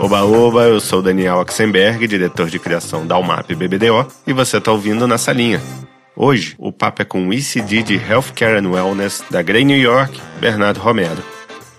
Oba Oba, eu sou Daniel Oxenberg, diretor de criação da UMAP BBDO, e você está ouvindo na salinha. Hoje, o papo é com o ECD de Healthcare and Wellness da Grey New York, Bernardo Romero.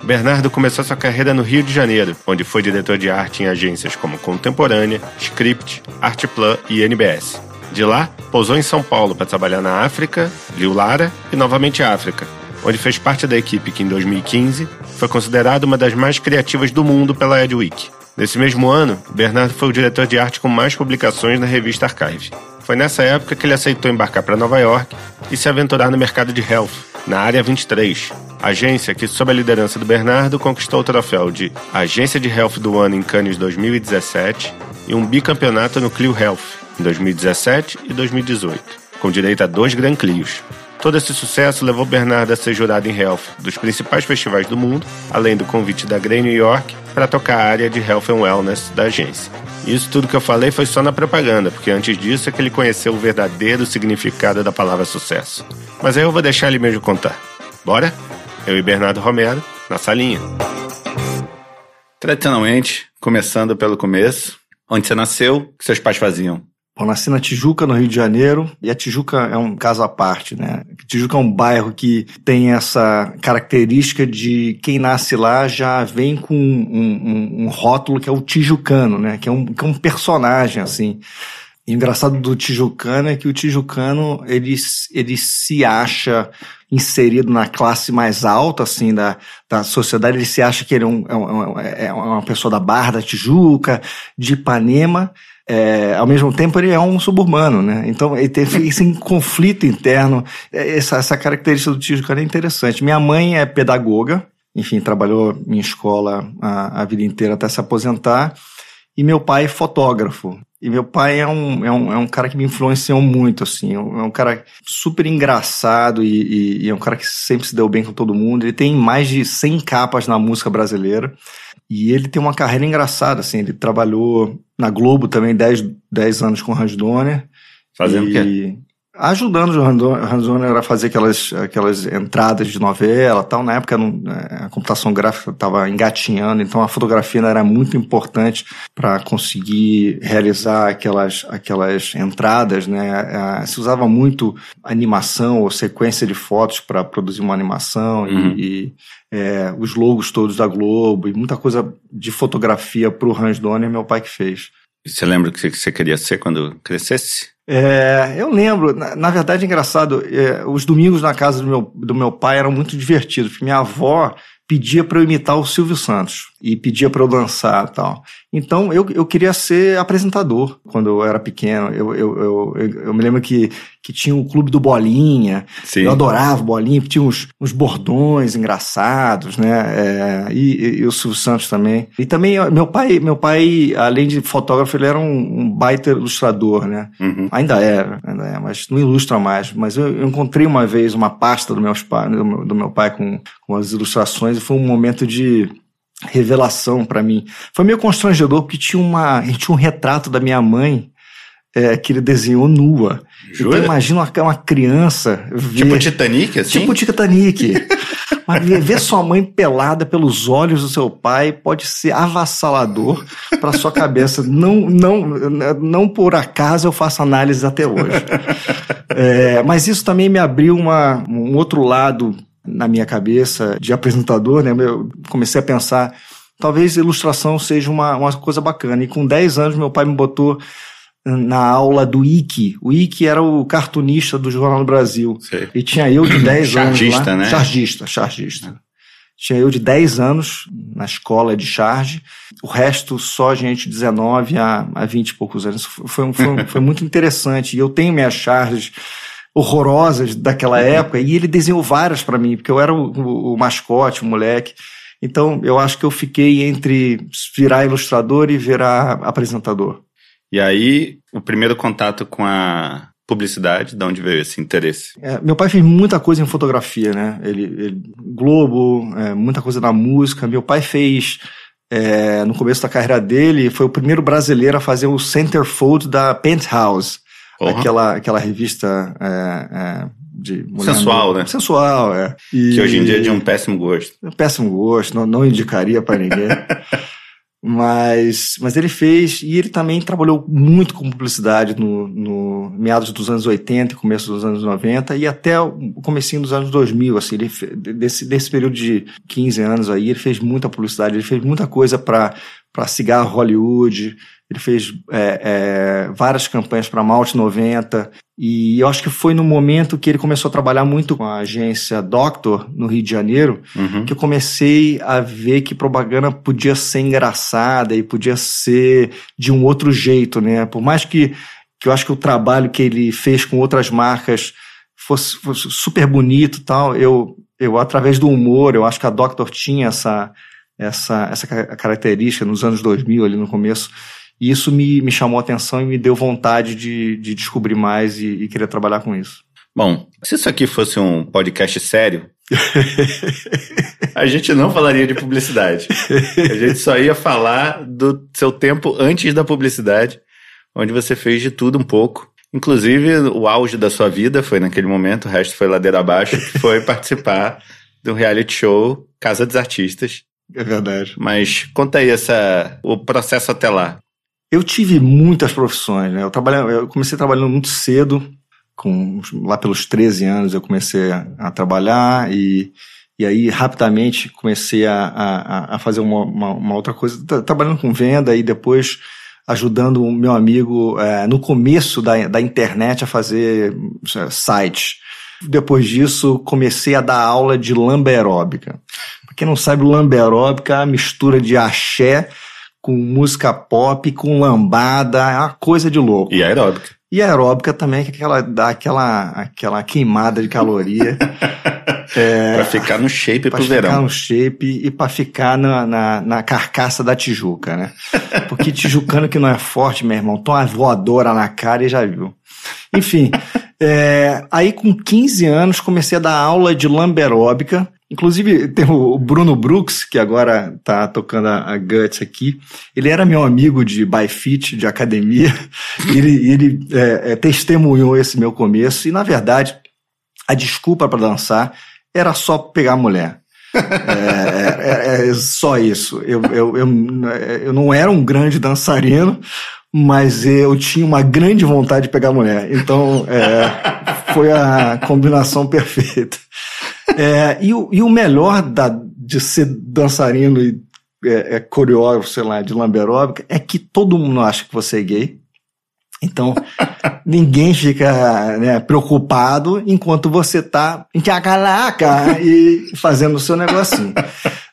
Bernardo começou sua carreira no Rio de Janeiro, onde foi diretor de arte em agências como Contemporânea, Script, Artplan e NBS. De lá, pousou em São Paulo para trabalhar na África, Liu Lara e novamente África, onde fez parte da equipe que em 2015 foi considerada uma das mais criativas do mundo pela Edweek. Nesse mesmo ano, Bernardo foi o diretor de arte com mais publicações na revista Archive. Foi nessa época que ele aceitou embarcar para Nova York e se aventurar no mercado de health, na Área 23, agência que, sob a liderança do Bernardo, conquistou o troféu de Agência de Health do Ano em Cannes 2017 e um bicampeonato no Clio Health em 2017 e 2018, com direito a dois Grand Clios. Todo esse sucesso levou Bernardo a ser jurado em Health dos principais festivais do mundo, além do convite da Grey New York para tocar a área de Health and Wellness da agência. Isso tudo que eu falei foi só na propaganda, porque antes disso é que ele conheceu o verdadeiro significado da palavra sucesso. Mas aí eu vou deixar ele mesmo contar. Bora? Eu e Bernardo Romero, na salinha. Tradicionalmente, começando pelo começo, onde você nasceu, o que seus pais faziam? Eu nasci na Tijuca, no Rio de Janeiro, e a Tijuca é um caso à parte, né? Tijuca é um bairro que tem essa característica de quem nasce lá já vem com um, um, um rótulo que é o tijucano, né? Que é um, que é um personagem, assim. E o engraçado do tijucano é que o tijucano, ele, ele se acha inserido na classe mais alta, assim, da, da sociedade, ele se acha que ele é, um, é, é uma pessoa da Barra da Tijuca, de Ipanema, é, ao mesmo tempo ele é um suburbano, né? Então ele teve esse conflito interno. É, essa, essa característica do Tijucano é interessante. Minha mãe é pedagoga, enfim, trabalhou em escola a, a vida inteira até se aposentar. E meu pai é fotógrafo. E meu pai é um, é um, é um cara que me influenciou muito, assim. É um cara super engraçado e, e, e, é um cara que sempre se deu bem com todo mundo. Ele tem mais de 100 capas na música brasileira. E ele tem uma carreira engraçada, assim. Ele trabalhou na Globo também 10, 10 anos com o Hans Donner. Fazendo o quê? Ajudando o Hans Donner a fazer aquelas, aquelas entradas de novela tal. Na época não, é, a computação gráfica estava engatinhando, então a fotografia era muito importante para conseguir realizar aquelas, aquelas entradas. Né? Se usava muito animação ou sequência de fotos para produzir uma animação uhum. e, e é, os logos todos da Globo e muita coisa de fotografia para o Hans Donner, meu pai que fez. E você lembra o que você queria ser quando crescesse? É, eu lembro, na, na verdade é engraçado, é, os domingos na casa do meu, do meu pai eram muito divertidos, porque minha avó pedia para eu imitar o Silvio Santos e pedia para eu dançar tal. Então eu, eu queria ser apresentador quando eu era pequeno. Eu, eu, eu, eu, me lembro que, que tinha o clube do Bolinha. Sim. Eu adorava Bolinha, tinha uns, uns bordões engraçados, né? É, e, e, o Silvio Santos também. E também meu pai, meu pai, além de fotógrafo, ele era um, um baita ilustrador, né? Uhum. Ainda era, ainda é, mas não ilustra mais. Mas eu, eu encontrei uma vez uma pasta do, meus pai, do, meu, do meu pai com, com as ilustrações e foi um momento de revelação para mim. Foi meio constrangedor porque tinha uma, tinha um retrato da minha mãe é, que ele desenhou nua. Jura? Então imagina uma, uma criança ver, tipo Titanic, assim? Tipo Titanic. Mas ver sua mãe pelada pelos olhos do seu pai pode ser avassalador para sua cabeça. Não, não, não por acaso eu faço análise até hoje. É, mas isso também me abriu uma, um outro lado na minha cabeça de apresentador, né? Eu comecei a pensar, talvez ilustração seja uma, uma coisa bacana. E com 10 anos, meu pai me botou na aula do Ike. O Ike era o cartunista do Jornal do Brasil. Sei. E tinha eu de 10 anos lá. Né? Chargista, chargista. Tinha eu de 10 anos na escola de charge, o resto só gente de 19 a, a 20 e poucos anos. Foi, foi, foi muito interessante. E eu tenho minhas charges horrorosas daquela época, e ele desenhou várias para mim, porque eu era o, o, o, mascote, o moleque. Então, eu acho que eu fiquei entre virar ilustrador e virar apresentador. E aí, o primeiro contato com a publicidade, de onde veio esse interesse? É, meu pai fez muita coisa em fotografia, né? Ele, ele Globo, é, muita coisa na música. Meu pai fez é, no começo da carreira dele, foi o primeiro brasileiro a fazer o centerfold da Penthouse. Uhum. Aquela, aquela revista é, é, de mulher sensual, né? Sensual, é. E... Que hoje em dia é de um péssimo gosto. Péssimo gosto, não, não indicaria para ninguém. Mas, mas ele fez, e ele também trabalhou muito com publicidade no, no meados dos anos 80 e começo dos anos 90 e até o comecinho dos anos 2000, assim, ele, desse, desse período de 15 anos aí, ele fez muita publicidade, ele fez muita coisa para cigarro Hollywood, ele fez é, é, várias campanhas para Malte 90 e eu acho que foi no momento que ele começou a trabalhar muito com a agência Doctor no Rio de Janeiro uhum. que eu comecei a ver que propaganda podia ser engraçada e podia ser de um outro jeito, né? Por mais que, que eu acho que o trabalho que ele fez com outras marcas fosse, fosse super bonito tal, eu, eu através do humor, eu acho que a Doctor tinha essa essa, essa característica nos anos 2000 ali no começo e isso me, me chamou a atenção e me deu vontade de, de descobrir mais e, e querer trabalhar com isso. Bom, se isso aqui fosse um podcast sério, a gente não falaria de publicidade. A gente só ia falar do seu tempo antes da publicidade, onde você fez de tudo um pouco. Inclusive, o auge da sua vida foi naquele momento, o resto foi ladeira abaixo, que foi participar do reality show Casa dos Artistas. É verdade. Mas conta aí essa, o processo até lá. Eu tive muitas profissões, né? Eu, trabalhei, eu comecei trabalhando muito cedo, com, lá pelos 13 anos eu comecei a, a trabalhar e, e aí rapidamente comecei a, a, a fazer uma, uma, uma, outra coisa, trabalhando com venda e depois ajudando o meu amigo é, no começo da, da internet a fazer é, sites. Depois disso, comecei a dar aula de lamberóbica. Pra quem não sabe, lamberóbica é a mistura de axé com música pop, com lambada, é uma coisa de louco. E aeróbica. E aeróbica também, que é aquela, dá aquela, aquela queimada de caloria. é, pra ficar no shape pro verão. Pra ficar no shape e pra ficar na, na, na, carcaça da Tijuca, né? Porque tijucano que não é forte, meu irmão, toma uma voadora na cara e já viu. Enfim, é, aí com 15 anos comecei a dar aula de lamberóbica Inclusive, tem o Bruno Brooks, que agora tá tocando a, Guts aqui. Ele era meu amigo de Byfit, de academia. ele ele é, é, testemunhou esse meu começo. E, na verdade, a desculpa para dançar era só pegar mulher. É, é, é, só isso. Eu, eu, eu, eu não era um grande dançarino, mas eu tinha uma grande vontade de pegar mulher. Então, é, foi a combinação perfeita. É, e, o, e o melhor da, de ser dançarino e é, é, coreógrafo, sei lá, de lamberóbica, é que todo mundo acha que você é gay. Então, ninguém fica né, preocupado enquanto você tá em cacalaca e fazendo o seu negocinho.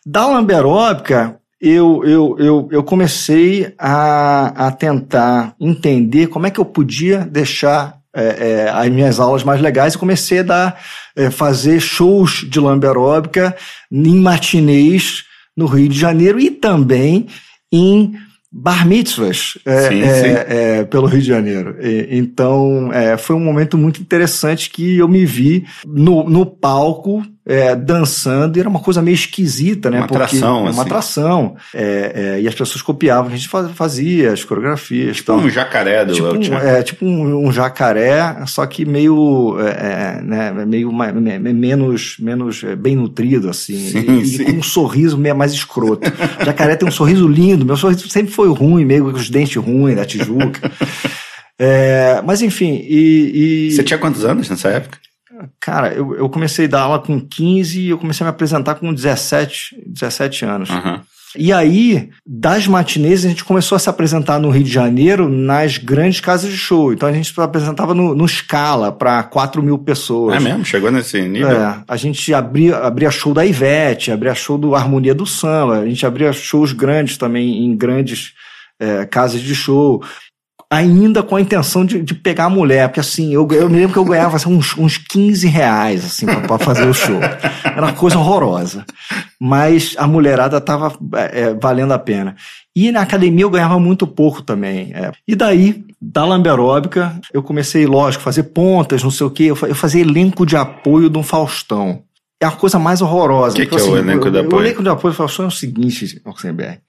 Da lamberóbica, eu, eu, eu, eu comecei a, a tentar entender como é que eu podia deixar é, é, as minhas aulas mais legais e comecei a dar, é, fazer shows de lamberóbica em matinês no Rio de Janeiro e também em bar mitzvahs é, sim, é, sim. É, pelo Rio de Janeiro. E, então, é, foi um momento muito interessante que eu me vi no, no palco é, dançando e era uma coisa meio esquisita, né? Uma Porque atração, é uma assim. atração. É, é, e as pessoas copiavam, a gente fazia as coreografias. Tipo um jacaré do tipo, um, É, tipo um, um, jacaré, só que meio, é, é né, meio menos, menos é, bem nutrido, assim. Sim, e, sim. e, com um sorriso meio mais escroto. o jacaré tem um sorriso lindo, meu sorriso sempre foi ruim, meio com os dentes ruins da Tijuca. É, mas enfim, e, e, Você tinha quantos anos nessa época? Cara, eu, eu comecei a dar aula com 15 e eu comecei a me apresentar com 17, 17 anos. Uhum. E aí, das matinês, a gente começou a se apresentar no Rio de Janeiro nas grandes casas de show. Então a gente se apresentava no, no Scala para 4 mil pessoas. É mesmo? Chegou nesse nível? É. A gente abria, abria show da Ivete, abria show do Harmonia do Samba, a gente abria shows grandes também em grandes é, casas de show ainda com a intenção de, de pegar a mulher, porque assim, eu, eu me lembro que eu ganhava assim, uns, uns 15 reais, assim, pra, pra fazer o show. Era uma coisa horrorosa. Mas a mulherada tava é, valendo a pena. E na academia eu ganhava muito pouco também. É. E daí, da lamberóbica, eu comecei, lógico, fazer pontas, não sei o quê. Eu, eu fazia elenco de apoio de um Faustão. É a coisa mais horrorosa. O que, que, é o assim, elenco de apoio? O elenco de apoio do Faustão é o seguinte, Oxenberg.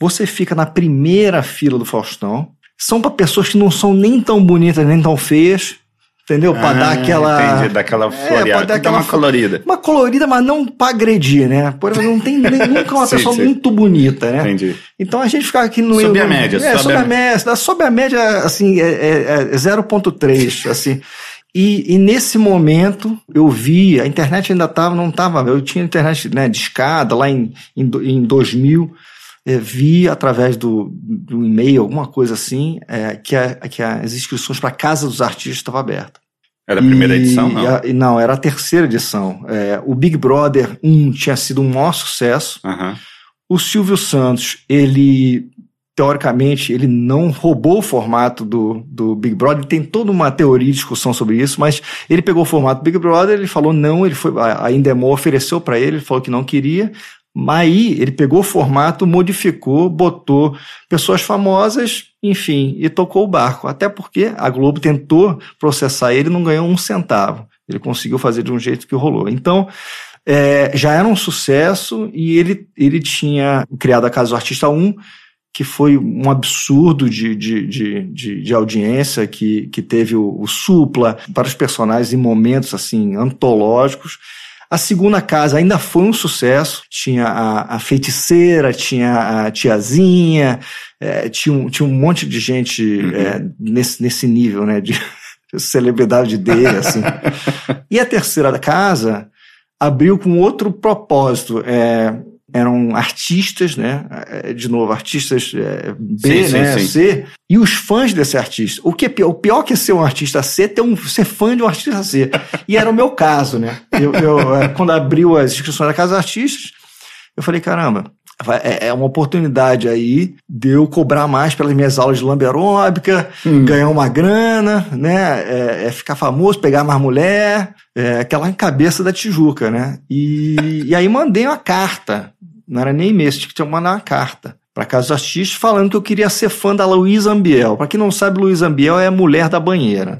Você fica na primeira fila do Faustão, são para pessoas que não são nem tão bonitas nem tão feias, entendeu? Pra Ah, dar aquela. Entendi, daquela É, floreada. pra dar aquela uma colorida. Uma colorida, mas não pra agredir, né? Por exemplo, não tem nem- nunca uma Sim, pessoa sim. muito bonita, né? Entendi. Então a gente ficava aqui no. Sobe a média, É, sobe a- a média. Sobe a média, assim, é, é, é 0,3, assim. E, e nesse momento eu vi, a internet ainda estava, não estava, eu tinha internet né, de escada lá em, em, em 2000, eh, vi através do, do e-mail, alguma coisa assim, eh, que, a- que as inscrições para a Casa dos Artistas estavam abertas. Era a primeira E- edição, não? a- e não, era a terceira edição. Eh, o Big Brother 1 tinha sido um maior sucesso. Aham. O Silvio Santos, ele, teoricamente, ele não roubou o formato do, do Big Brother, tem toda uma teoria e discussão sobre isso, mas ele pegou o formato do Big Brother, ele falou não, ele foi, a a Indemol ofereceu para ele, ele falou que não queria, mas aí ele pegou o formato, modificou, botou pessoas famosas, enfim, e tocou o barco. Até porque a Globo tentou processar ele e não ganhou um centavo. Ele conseguiu fazer de um jeito que rolou. Então, é, já era um sucesso e ele, ele tinha criado a Casa do Artista 1, que foi um absurdo de, de, de, de, de audiência, que, que teve o, o supla para os personagens em momentos assim antológicos. A segunda casa ainda foi um sucesso. Tinha a, a feiticeira, tinha a tiazinha, é, tinha, um, tinha um monte de gente é, nesse, nesse nível, né? De celebridade dele, assim. e a terceira casa abriu com outro propósito. É, eram artistas, né? É, De novo, artistas é, B, Sim, sim, né? sim. C, e os fãs desse artista. O que é pior, o pior que ser um artista C é ter um, ser fã de um artista C. E era o meu caso, né? Eu, eu, é, quando abriu as inscrições da Casa dos Artistas, eu falei, caramba, é uma oportunidade aí de eu cobrar mais pelas minhas aulas de lamberóbica, ganhar uma grana, né? É, é ficar famoso, pegar mais mulher, é, aquela cabeça da Tijuca, né? E, e aí mandei uma carta, não era nem e-mail, tinha que mandar uma carta para Casa Artistas falando que eu queria ser fã da Luísa Ambiel. Para quem não sabe, Luísa Ambiel é a mulher da banheira.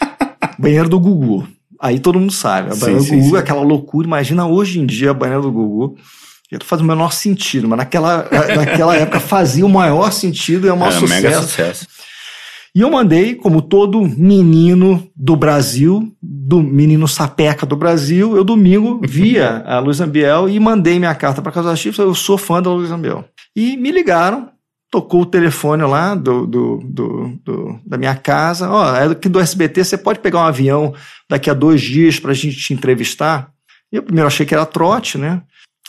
banheira do Gugu. Aí todo mundo sabe. A banheira sim, do Gugu sim. é aquela loucura. Imagina hoje em dia a banheira do Gugu. Já faz o menor sentido, mas naquela, naquela época fazia o maior sentido e é o maior É, sucesso. mega sucesso. E eu mandei, como todo menino do Brasil, do menino sapeca do Brasil, eu domingo via a Luiz Ambiel e mandei minha carta para Casa Chips, eu sou fã da Luiz Ambiel. E me ligaram, tocou o telefone lá do, do, do- do- da minha casa, ó, é aqui do SBT, você pode pegar um avião daqui a dois dias para a gente te entrevistar? E eu primeiro achei que era trote, né?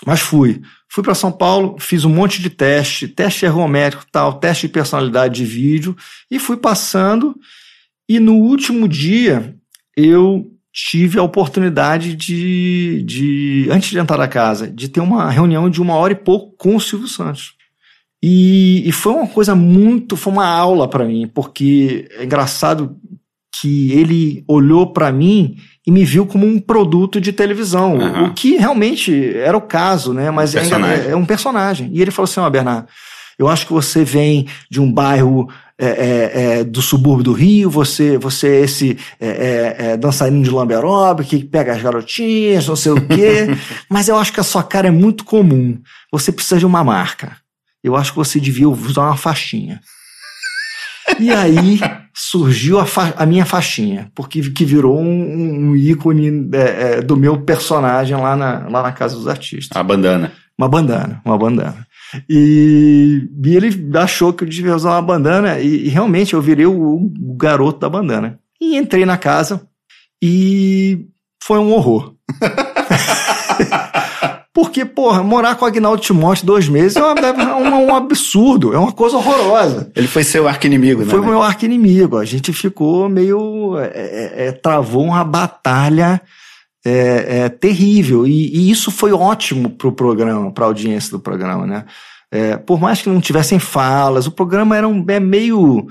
Mas fui. Fui para São Paulo, fiz um monte de teste, teste ergométrico, tal, teste de personalidade de vídeo, e fui passando. E no último dia, eu tive a oportunidade de, de, antes de entrar na casa, de ter uma reunião de uma hora e pouco com o Silvio Santos. E, e foi uma coisa muito, foi uma aula para mim, porque é engraçado que ele olhou para mim e me viu como um produto de televisão, Aham. o que realmente era o caso, né? Mas é, é um personagem. E ele falou assim: ó, Bernardo, eu acho que você vem de um bairro é, é, é, do subúrbio do Rio, você, você é esse é, é, é, dançarino de lamberobe que pega as garotinhas, não sei o quê, mas eu acho que a sua cara é muito comum. Você precisa de uma marca. Eu acho que você devia usar uma faixinha. E aí surgiu a, fa- a minha faixinha, porque que virou um, um ícone é, é, do meu personagem lá na, lá na Casa dos Artistas. A bandana. Uma bandana, uma bandana. E, e ele achou que eu devia usar uma bandana, e, e realmente eu virei o, o garoto da bandana. E entrei na casa e foi um horror. Porque, porra, morar com o Agnaldo Timóteo dois meses é, uma- é um, um absurdo, é uma coisa horrorosa. Ele foi seu arqui-inimigo, né? Foi o meu arco inimigo. A gente ficou meio. é, é, é, travou uma batalha é, é, terrível. E, e isso foi ótimo pro programa, pra audiência do programa, né? É, por mais que não tivessem falas, o programa era um, é meio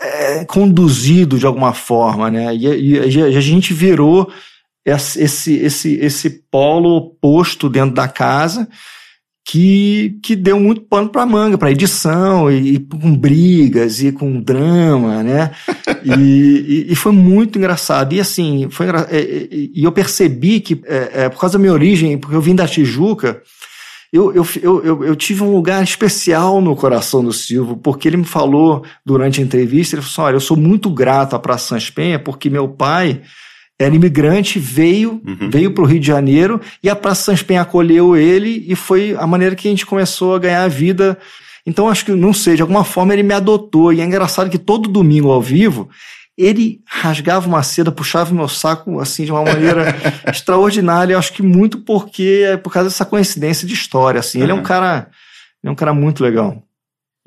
é, conduzido de alguma forma, né? E, e- e a gente virou esse, esse, esse, polo oposto dentro da casa que, que deu muito pano para manga, para edição, e, e com brigas, e com drama, né? e, e, e foi muito engraçado. E assim, foi engra- é, é, e eu percebi que, é, é, por causa da minha origem, porque eu vim da Tijuca, eu, eu, eu, eu, tive um lugar especial no coração do Silvio, porque ele me falou durante a entrevista, ele falou assim, olha, eu sou muito grato à Praça Sans Penha, porque meu pai era imigrante, veio, uhum. veio para o Rio de Janeiro, e a Praça Sans Penha acolheu ele, e foi a maneira que a gente começou a ganhar a vida. Então, acho que, não sei, de alguma forma ele me adotou, e é engraçado que todo domingo ao vivo, ele rasgava uma seda, puxava meu saco assim de uma maneira extraordinária. Eu acho que muito porque é por causa dessa coincidência de história. Assim, uhum. ele é um cara, ele é um cara muito legal.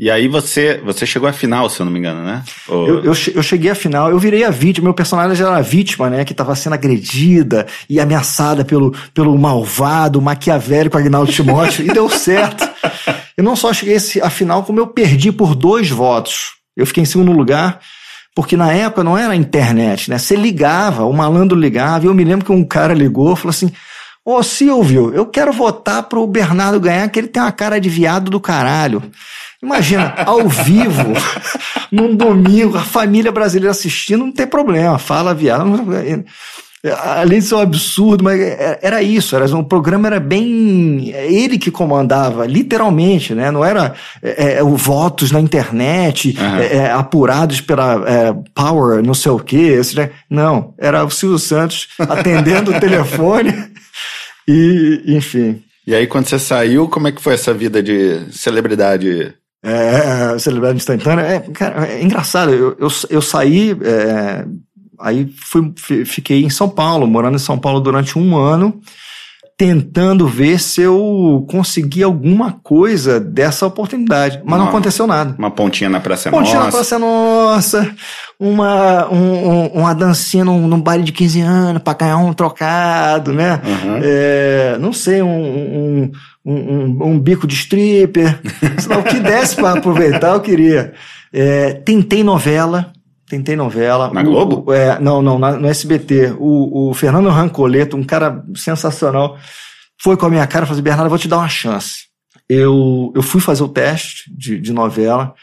E aí você, você chegou à final, se eu não me engano, né? Ou... Eu, eu, eu, cheguei à final, eu virei a vítima, meu personagem era a vítima, né? Que estava sendo agredida e ameaçada pelo, pelo malvado, maquiavélico Agnaldo Timóteo, e deu certo. Eu não só cheguei à final, como eu perdi por dois votos. Eu fiquei em segundo lugar, porque na época não era internet, né? Você ligava, o malandro ligava, e eu me lembro que um cara ligou e falou assim: Ô Silvio, eu quero votar pro Bernardo ganhar, que ele tem uma cara de viado do caralho. Imagina, ao vivo, num domingo, a família brasileira assistindo, não tem problema, fala viado. Além de ser um absurdo, mas era isso, era, o programa era bem. Ele que comandava, literalmente, né? Não era é, é, o votos na internet, uhum. é, apurados pela é, Power, não sei o quê. Esse, né? Não, era o Silvio Santos atendendo o telefone e, enfim. E aí, quando você saiu, como é que foi essa vida de celebridade? É, celebridade instantânea. É, cara, é engraçado, eu, eu, eu saí é, Aí fui, fiquei em São Paulo, morando em São Paulo durante um ano, tentando ver se eu conseguia alguma coisa dessa oportunidade. Mas uma, não aconteceu nada. Uma pontinha na Praça pontinha Nossa. Pontinha na Praça Nossa, uma, um, uma dancinha num, num baile de 15 anos para ganhar um trocado, né? Uhum. É, não sei, um, um, um, um bico de stripper. o que desse para aproveitar, eu queria. É, tentei novela Tentei novela. Na Globo? O, é, não, não, na, no SBT. O, o Fernando Rancoleto, um cara sensacional, foi com a minha cara e falou assim, Bernardo, eu vou te dar uma chance. Eu, eu fui fazer o teste de, de novela,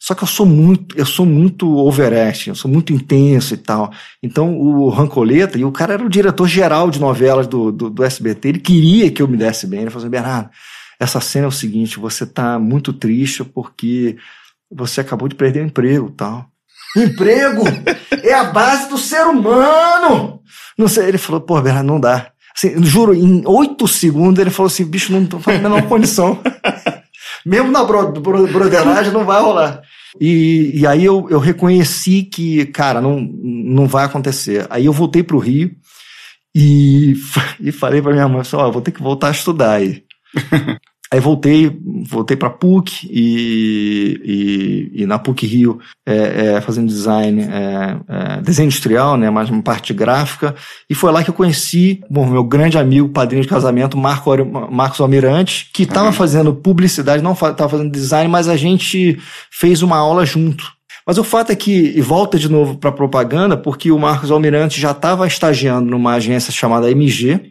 só que eu sou muito, eu sou muito overacting, eu sou muito intenso e tal. Então o Rancoleta, e o cara era o diretor geral de novelas do, do, do SBT, ele queria que eu me desse bem. Ele falou assim, Bernardo, essa cena é o seguinte, você tá muito triste porque você acabou de perder o emprego tal. Emprego é a base do ser humano. Não sei, ele falou, pô, Bernardo, não dá. Assim, juro, em oito segundos ele falou assim, bicho, não tô fazendo a menor condição. Mesmo na bro, bro, broderagem não vai rolar. E, e aí eu, eu reconheci que, cara, não, não vai acontecer. Aí eu voltei pro Rio e, e falei pra minha mãe, ó, vou ter que voltar a estudar aí. Aí voltei, voltei para PUC e, e, e, na PUC Rio é, é, fazendo design, é, é, desenho industrial, né, mais uma parte gráfica. E foi lá que eu conheci bom, meu grande amigo, padrinho de casamento, Marco, Marcos Almirante, que estava uhum. fazendo publicidade, não estava fazendo design, mas a gente fez uma aula junto. Mas o fato é que, e volta de novo para propaganda, porque o Marcos Almirante já estava estagiando numa agência chamada MG,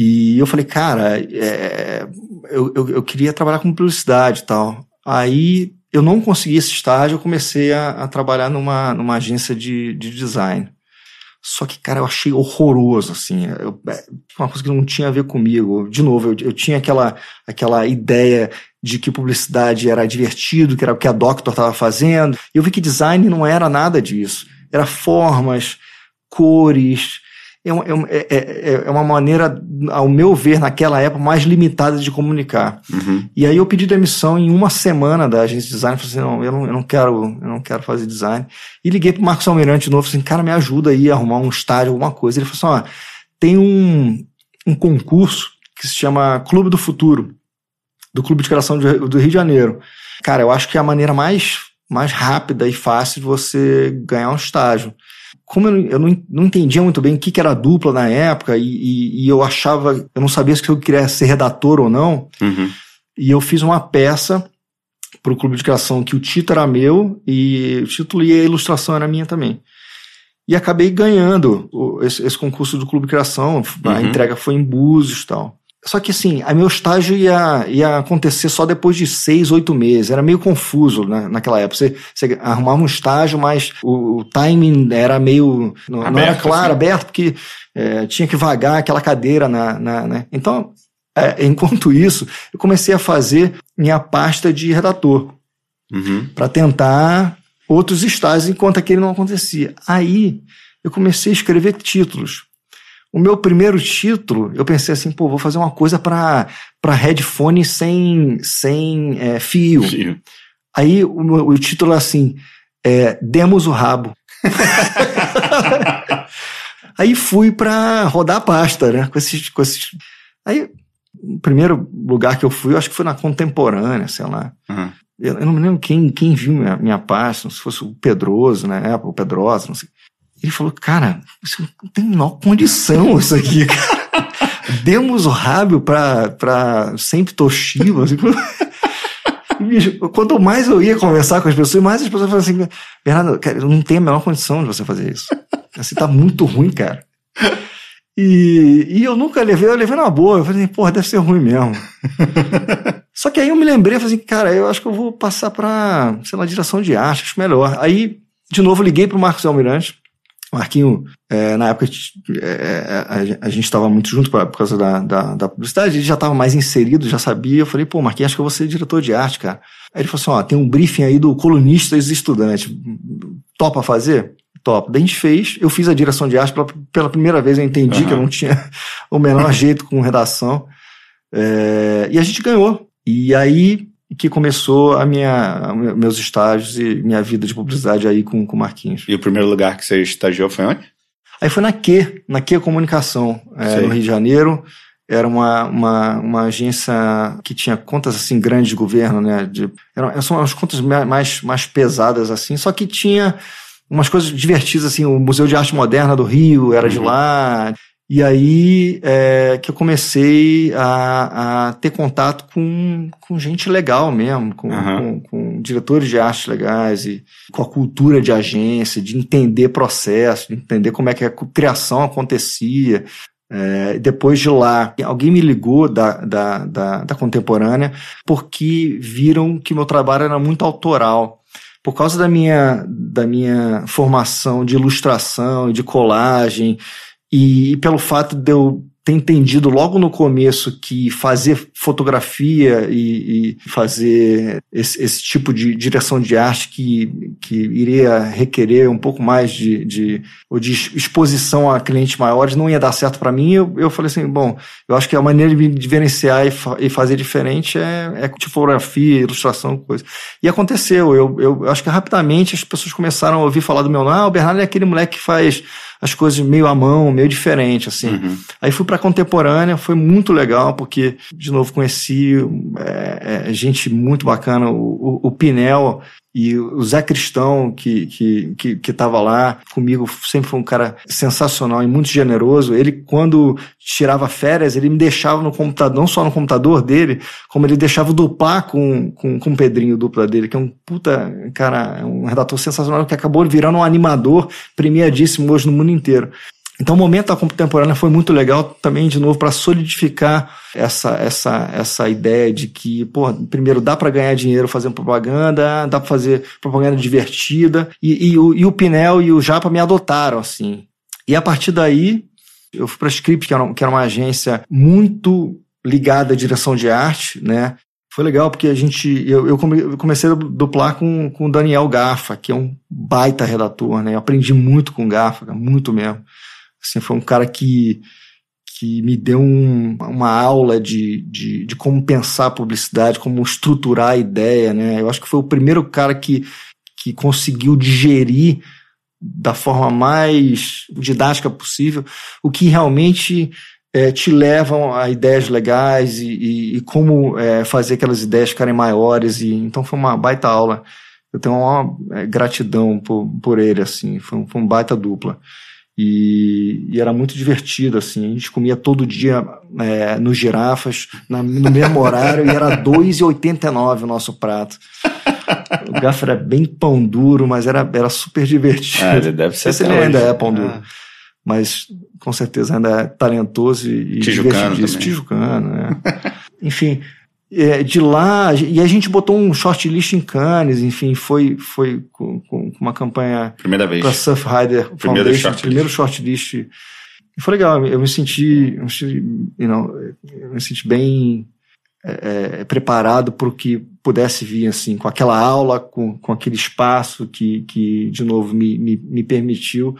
e eu falei, cara, é, eu, eu, eu, queria trabalhar com publicidade e tal. Aí eu não consegui esse estágio, eu comecei a, a trabalhar numa, numa agência de, de design. Só que, cara, eu achei horroroso, assim. Eu, é, uma coisa que não tinha a ver comigo. De novo, eu, eu tinha aquela, aquela ideia de que publicidade era divertido, que era o que a Doctor estava fazendo. E eu vi que design não era nada disso. Era formas, cores, é, é, é, é, uma maneira, ao meu ver, naquela época, mais limitada de comunicar. Uhum. E aí eu pedi demissão em uma semana da agência de design, falei assim, não, eu não, eu não quero, eu não quero fazer design. E liguei pro Marcos Almirante de novo, assim, cara, me ajuda aí a arrumar um estágio, alguma coisa. Ele falou assim, ó, tem um, um concurso que se chama Clube do Futuro, do Clube de Criação do Rio de Janeiro. Cara, eu acho que é a maneira mais, mais rápida e fácil de você ganhar um estágio como eu, eu não, não, entendia muito bem o que, que era dupla na época, e, e, e, eu achava, eu não sabia se eu queria ser redator ou não, uhum. e eu fiz uma peça para o Clube de Criação que o título era meu, e o título e a ilustração era minha também. E acabei ganhando esse, esse concurso do Clube de Criação, a uhum. entrega foi em Búzios e tal. Só que assim, a meu estágio ia, ia acontecer só depois de seis, oito meses. Era meio confuso né, naquela época. Você, você arrumava um estágio, mas o, o timing era meio. Não, aberto, não era claro, assim. aberto, porque é, tinha que vagar aquela cadeira na. na né? Então, é, enquanto isso, eu comecei a fazer minha pasta de redator Uhum. para tentar outros estágios enquanto aquele não acontecia. Aí eu comecei a escrever títulos. O meu primeiro título, eu pensei assim, pô, vou fazer uma coisa para headphone sem, sem é, fio. Fio. Aí o, o título é assim, é, Demos o Rabo. Aí fui para rodar a pasta, né? Com esses, com esses... Aí, o primeiro lugar que eu fui, eu acho que foi na Contemporânea, sei lá. Uhum. Eu, eu não me lembro quem, quem viu minha, minha pasta, se fosse o Pedroso, né? O Pedrosa, não sei. Ele falou, cara, isso não tem a menor condição isso aqui, cara. Demos o rábio pra, pra sempre Toshiba. Assim, quanto mais eu ia conversar com as pessoas, mais as pessoas falavam assim, Bernardo, cara, eu não tenho a menor condição de você fazer isso. Assim, tá muito ruim, cara. E, e eu nunca levei, eu levei na boa. Eu falei, assim, porra, deve ser ruim mesmo. Só que aí eu me lembrei, eu falei assim, cara, eu acho que eu vou passar pra, sei lá, direção de arte, acho melhor. Aí, de novo, liguei pro Marcos Almirante. Marquinho, é, na época, é, a, a gente estava muito junto pra, por causa da, da, da publicidade, ele já estava mais inserido, já sabia. Eu falei, pô, Marquinho, acho que eu vou ser diretor de arte, cara. Aí ele falou assim: ó, tem um briefing aí do colunistas e estudantes. Topa fazer? Top. Daí a gente fez, eu fiz a direção de arte pela, pela primeira vez, eu entendi Uhum. que eu não tinha o menor jeito com redação. É, e a gente ganhou. E aí que começou a minha, meus estágios e minha vida de publicidade aí com o Marquinhos. E o primeiro lugar que você estagiou foi onde? Aí foi na Q, na Q Comunicação, é, no Rio de Janeiro. Era uma, uma, uma agência que tinha contas assim grandes de governo, né? De, eram, são as contas ma- mais, mais pesadas assim, só que tinha umas coisas divertidas assim. O Museu de Arte Moderna do Rio era de Uhum. lá. E aí é, que eu comecei a, a ter contato com, com gente legal mesmo, com, Aham. com, com diretores de arte legais e com a cultura de agência, de entender processo, de entender como é que a criação acontecia. É, depois de lá, alguém me ligou da, da, da, da contemporânea porque viram que meu trabalho era muito autoral. Por causa da minha, da minha formação de ilustração e de colagem, e, pelo fato de eu ter entendido logo no começo que fazer fotografia e, e fazer esse, esse tipo de direção de arte que, que iria requerer um pouco mais de, de, ou de exposição a clientes maiores não ia dar certo para mim, eu, eu falei assim, bom, eu acho que a maneira de me diferenciar e, fa e fazer diferente é, é tipografia, ilustração, coisa. E aconteceu, eu, eu, eu acho que rapidamente as pessoas começaram a ouvir falar do meu nome, ah, o Bernardo é aquele moleque que faz as coisas meio à mão, meio diferente, assim. Uhum. Aí fui pra contemporânea, foi muito legal, porque, de novo, conheci é, é, gente muito bacana, o, o, o Pinel e o Zé Cristão, que, que, que, que lá comigo, sempre foi um cara sensacional e muito generoso. Ele, quando tirava férias, ele me deixava no computador, não só no computador dele, como ele deixava duplar com, com, com o Pedrinho, dupla dele, que é um puta, cara, um redator sensacional que acabou virando um animador premiadíssimo hoje no mundo inteiro. Então o momento da contemporânea foi muito legal também, de novo, para solidificar essa, essa, essa ideia de que, pô, primeiro dá para ganhar dinheiro fazendo propaganda, dá para fazer propaganda divertida, e, e, o, e o Pinel e o Japa me adotaram, assim. E a partir daí, eu fui para a Script, que era, que era uma agência muito ligada à direção de arte, né? Foi legal porque a gente. Eu, eu come- eu comecei a duplar com, com o Daniel Garfa, que é um baita redator, né? Eu aprendi muito com o Garfa, muito mesmo. Assim, foi um cara que, que me deu um- uma aula de, de, de como pensar a publicidade, como estruturar a ideia, né? Eu acho que foi o primeiro cara que, que conseguiu digerir da forma mais didática possível o que realmente eh, te levam a ideias legais e, e- e como eh, fazer aquelas ideias ficarem maiores. E, então foi uma baita aula. Eu tenho uma eh, gratidão por, por ele, assim, foi, foi um baita dupla. E, e era muito divertido, assim. A gente comia todo dia é, no girafas, na- no mesmo horário, e era R$ 2,89 o nosso prato. O garfo era bem pão duro, mas era, era super divertido. Ah, ele deve ser Esse ele ainda é pão duro. Ah. Mas com certeza ainda é talentoso e, e Tijucano divertidíssimo. também. Tijucano, né? Enfim, é, de lá, e a gente botou um shortlist em Cannes, enfim, foi, foi com, com uma campanha Primeira vez. para Surf Rider Primeiro Foundation, shortlist. primeiro shortlist E foi legal, eu me senti, eu me senti, you know, eu me senti bem é, é preparado para o que pudesse vir, assim, com aquela aula, com, com aquele espaço que, que de novo, me, me, me permitiu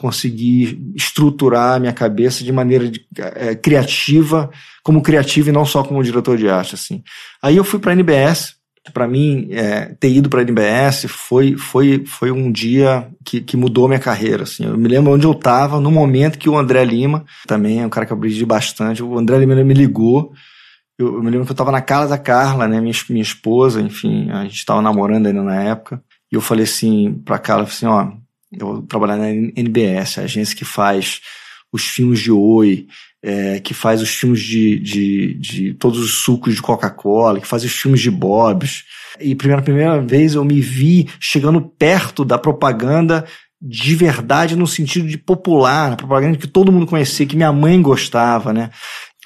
conseguir estruturar minha cabeça de maneira de, é, criativa, como criativo e não só como diretor de arte, assim. Aí eu fui para a NBS, para mim, é, ter ido para a NBS foi, foi, foi um dia que, que mudou minha carreira. Assim. Eu me lembro onde eu estava no momento que o André Lima, também é um cara que eu aprendi bastante, o André Lima me ligou. Eu, eu me lembro que eu estava na casa da Carla, né, minha, minha esposa, enfim, a gente estava namorando ainda na época. E eu falei assim para Carla, assim, ó, eu trabalhar na NBS, a agência que faz os filmes de Oi, é, que faz os filmes de, de, de todos os sucos de Coca-Cola, que faz os filmes de Bob's. E pela primeira vez eu me vi chegando perto da propaganda de verdade no sentido de popular, a propaganda que todo mundo conhecia, que minha mãe gostava, né?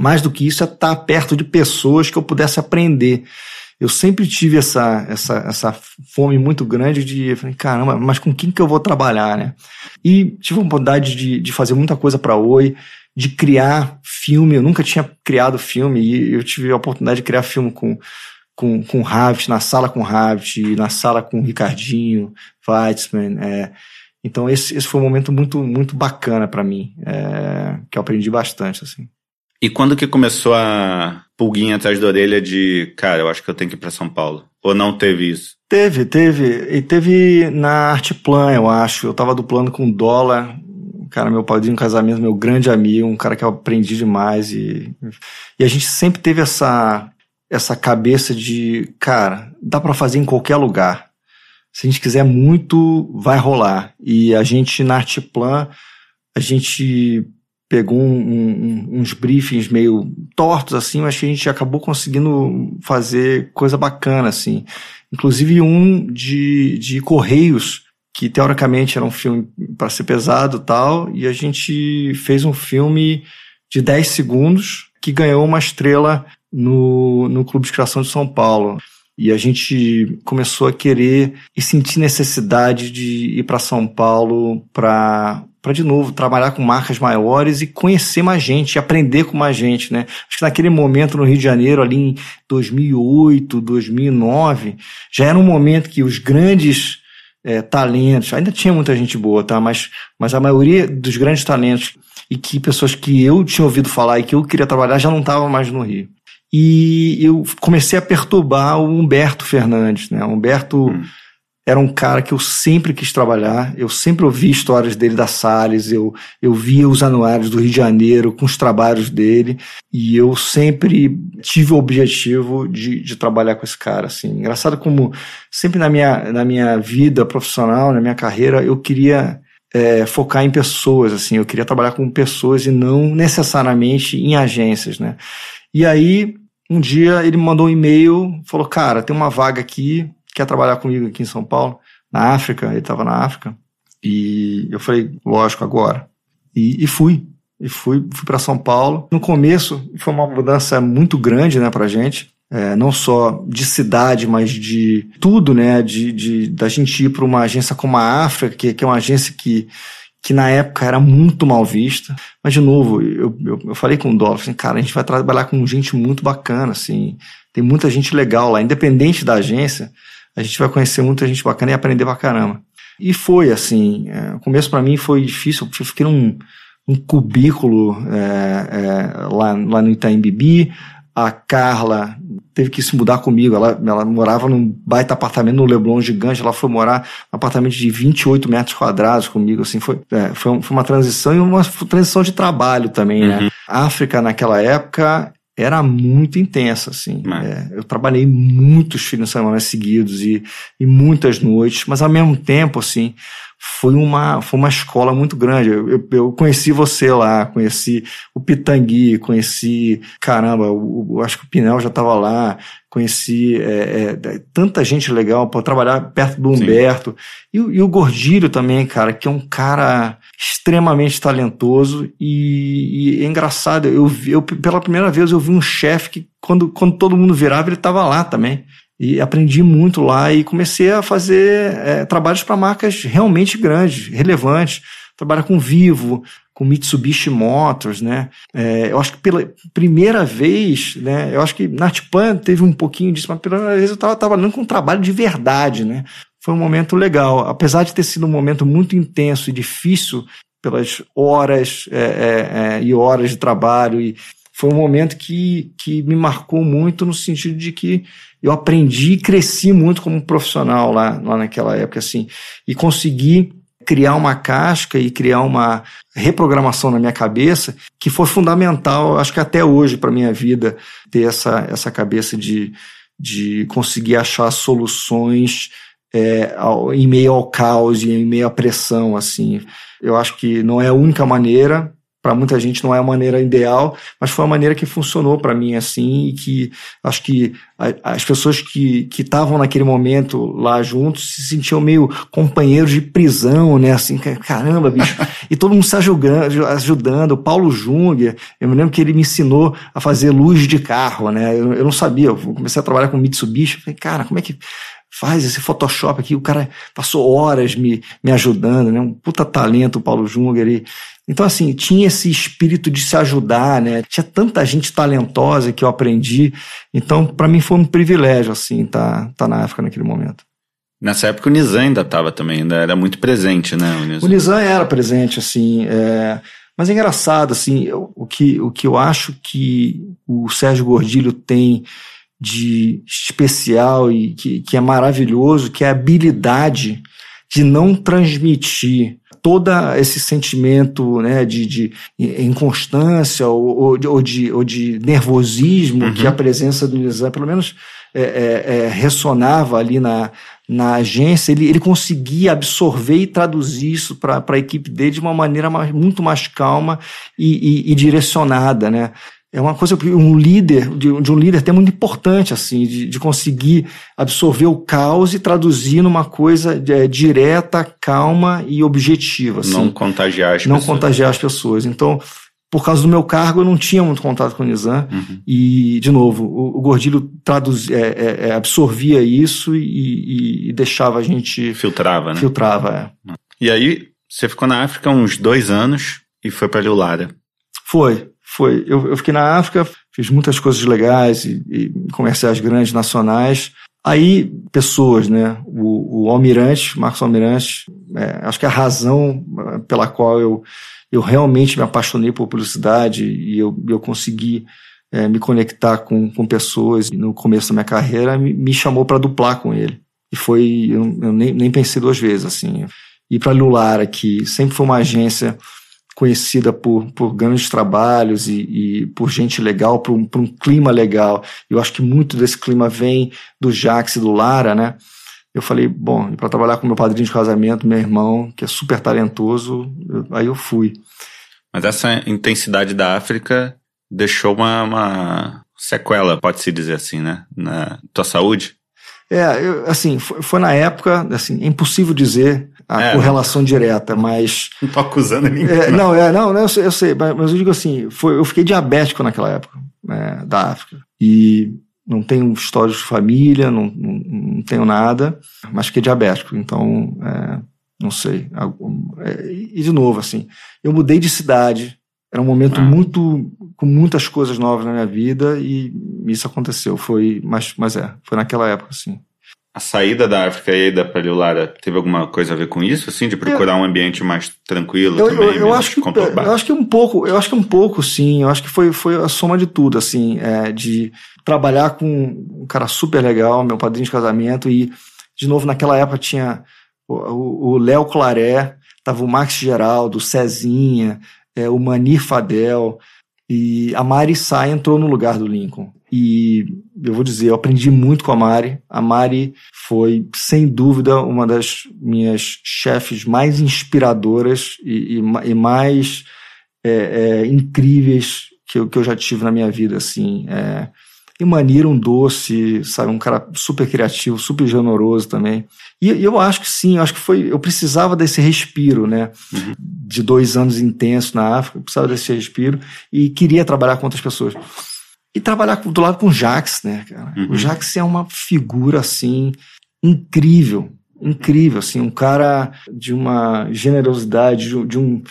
Mais do que isso é estar perto de pessoas que eu pudesse aprender. Eu sempre tive essa, essa, essa fome muito grande de, falei, caramba, mas com quem que eu vou trabalhar, né? E tive a oportunidade de, de fazer muita coisa para Oi, de criar filme. Eu nunca tinha criado filme e eu tive a oportunidade de criar filme com com, com Rabbit, na sala com Rabbit, na sala com Ricardinho, Weitzman. É. Então esse, esse foi um momento muito muito bacana para mim, é, que eu aprendi bastante assim. E quando que começou a pulguinha atrás da orelha de, cara, eu acho que eu tenho que ir para São Paulo? Ou não teve isso? Teve, teve. E teve na Arteplan, eu acho. Eu tava duplando com dólar cara, meu padrinho casamento, meu grande amigo, um cara que eu aprendi demais e, e a gente sempre teve essa essa cabeça de, cara, dá para fazer em qualquer lugar. Se a gente quiser muito, vai rolar. E a gente na Arteplan, a gente pegou um, um, uns briefings meio tortos assim, mas que a gente acabou conseguindo fazer coisa bacana assim. Inclusive um de, de correios que teoricamente era um filme para ser pesado tal, e a gente fez um filme de 10 segundos que ganhou uma estrela no, no Clube de Criação de São Paulo. E a gente começou a querer e sentir necessidade de ir para São Paulo para para de novo trabalhar com marcas maiores e conhecer mais gente, aprender com mais gente, né? Acho que naquele momento no Rio de Janeiro, ali em 2008, 2009, já era um momento que os grandes é, talentos, ainda tinha muita gente boa, tá? Mas, mas a maioria dos grandes talentos e que pessoas que eu tinha ouvido falar e que eu queria trabalhar já não estavam mais no Rio. E eu comecei a perturbar o Humberto Fernandes, né? O Humberto hum era um cara que eu sempre quis trabalhar, eu sempre ouvi histórias dele da Salles, eu, eu via os anuários do Rio de Janeiro com os trabalhos dele, e eu sempre tive o objetivo de, de trabalhar com esse cara, assim. Engraçado como sempre na minha, na minha vida profissional, na minha carreira, eu queria é, focar em pessoas, assim, eu queria trabalhar com pessoas e não necessariamente em agências, né. E aí, um dia ele me mandou um e-mail, falou, cara, tem uma vaga aqui, quer trabalhar comigo aqui em São Paulo? Na África, ele estava na África. E eu falei, lógico, agora. E, e fui. E fui, fui para São Paulo. No começo, foi uma mudança muito grande né, para gente. É, não só de cidade, mas de tudo, né? De, de da gente ir para uma agência como a África, que, que é uma agência que, que na época era muito mal vista. Mas, de novo, eu, eu, eu falei com o Dólar, assim, cara, a gente vai trabalhar com gente muito bacana, assim. Tem muita gente legal lá, independente da agência a gente vai conhecer muita gente bacana e aprender pra caramba. E foi assim, é, o começo para mim foi difícil, eu fiquei num um cubículo é, é, lá, lá no Itaim Bibi, a Carla teve que se mudar comigo, ela, ela morava num baita apartamento no Leblon gigante, ela foi morar num apartamento de 28 metros quadrados comigo, assim, foi, é, foi, foi, uma transição e uma transição de trabalho também, né? uhum. né? A África naquela época era muito intensa, assim. É, eu trabalhei muitos fins de semana seguidos e, e muitas noites, mas ao mesmo tempo, assim, foi uma, foi uma escola muito grande. Eu, eu, eu conheci você lá, conheci o Pitangui, conheci, caramba, o, o, acho que o Pinel já estava lá, conheci é, é, tanta gente legal para trabalhar perto do Humberto. E, e, o Gordilho também, cara, que é um cara extremamente talentoso e, e é engraçado. Eu, eu, pela primeira vez eu vi um chefe que, quando, quando todo mundo virava, ele estava lá também. E aprendi muito lá e comecei a fazer é, trabalhos para marcas realmente grandes, relevantes. Trabalhar com Vivo, com Mitsubishi Motors, né? É, eu acho que pela primeira vez, né? Eu acho que na Artipan teve um pouquinho disso, mas pela primeira vez eu estava trabalhando com um trabalho de verdade, né? Foi um momento legal, apesar de ter sido um momento muito intenso e difícil pelas horas é, é, é e horas de trabalho e foi um momento que, que me marcou muito no sentido de que eu aprendi e cresci muito como profissional lá, lá naquela época, assim, e consegui criar uma casca e criar uma reprogramação na minha cabeça que foi fundamental, acho que até hoje para minha vida ter essa, essa cabeça de, de conseguir achar soluções é, ao, em meio ao caos e em meio à pressão, assim. Eu acho que não é a única maneira, para muita gente não é a maneira ideal, mas foi a maneira que funcionou para mim assim e que acho que as pessoas que estavam naquele momento lá juntos se sentiam meio companheiros de prisão, né? Assim, caramba, bicho. e todo mundo se ajudando, ajudando. O Paulo Junger, eu me lembro que ele me ensinou a fazer luz de carro, né? Eu, eu não sabia, eu comecei a trabalhar com Mitsubishi, falei, cara, como é que faz esse Photoshop aqui? O cara passou horas me, me ajudando, né? Um puta talento, o Paulo Junger. E, então, assim, tinha esse espírito de se ajudar, né? Tinha tanta gente talentosa que eu aprendi. Então, para mim foi um privilégio, assim, estar tá, tá na África naquele momento. Nessa época o Nizam ainda estava também, ainda era muito presente, né? O Nizam, o Nizam era presente, assim. É... Mas é engraçado, assim, o que, o que eu acho que o Sérgio Gordilho tem de especial e que, que é maravilhoso, que é a habilidade de não transmitir todo esse sentimento né, de, de inconstância ou, ou, de, ou, de, ou de nervosismo uhum. que a presença do Nizam, pelo menos é, é, é, ressonava ali na, na agência, ele, ele conseguia absorver e traduzir isso para a equipe dele de uma maneira mais, muito mais calma e, e, e direcionada, né? É uma coisa que um líder, de, de um líder até muito importante, assim, de, de, conseguir absorver o caos e traduzir numa coisa é, direta, calma e objetiva. Assim. Não contagiar as não pessoas. Não contagiar as pessoas. Então, por causa do meu cargo, eu não tinha muito contato com o Nizam. Uhum. E, de novo, o, o Gordilho traduz, é, é, é absorvia isso e, e, deixava a gente. Filtrava, né? Filtrava, é. E aí, você ficou na África uns dois anos e foi para Lulara. Foi, foi. Eu, eu, fiquei na África, fiz muitas coisas legais e, e comerciais grandes, nacionais. Aí, pessoas, né? O, o Almirante, Marcos Almirante, é, acho que a razão é, pela qual eu, eu realmente me apaixonei por publicidade e eu, eu consegui é, me conectar com, com pessoas no começo da minha carreira me, me chamou para duplar com ele. E foi, eu, eu nem, nem pensei duas vezes, assim. Ir para Lulara, que sempre foi uma agência conhecida por, por grandes trabalhos e, e por gente legal, por um, por um, clima legal. Eu acho que muito desse clima vem do Jax e do Lara, né? Eu falei, bom, para trabalhar com meu padrinho de casamento, meu irmão, que é super talentoso, eu, aí eu fui. Mas essa intensidade da África deixou uma, uma sequela, pode-se dizer assim, né? Na tua saúde? É, eu, assim, foi, foi, na época, assim, é impossível dizer a é, correlação direta, mas. Não tô acusando ninguém. É, não, é, não, eu sei, eu sei, mas eu digo assim, foi, eu fiquei diabético naquela época, né, da África. E não tenho histórias de família, não, não, não, tenho nada, mas fiquei diabético, então, é, não sei. É, e de novo, assim, eu mudei de cidade, era um momento ah. muito com muitas coisas novas na minha vida e isso aconteceu. Foi, mas, mas é, foi naquela época, assim. A saída da África e da Paleolara teve alguma coisa a ver com isso, assim, de procurar eu, um ambiente mais tranquilo eu, também, eu, eu acho que, eu acho que um pouco, eu acho que um pouco, sim. Eu acho que foi, foi a soma de tudo, assim, é, de trabalhar com um cara super legal, meu padrinho de casamento e de novo naquela época tinha o Léo Claré, tava o Max Geraldo, o Cezinha, é, o Manir Fadel, e a Mari Sá entrou no lugar do Lincoln. E eu vou dizer, eu aprendi muito com a Mari. A Mari foi, sem dúvida, uma das minhas chefes mais inspiradoras e, e, e mais é, é, incríveis que eu, que eu já tive na minha vida. Assim, é, e Manira, um doce, sabe, um cara super criativo, super generoso também. E, e eu acho que sim, eu acho que foi, eu precisava desse respiro, né? Uhum. De dois anos intensos na África, eu precisava desse respiro e queria trabalhar com outras pessoas. E trabalhar do lado com o Jax, né, cara? Uhum. O Jax é uma figura, assim, incrível, incrível, assim, um cara de uma generosidade, de um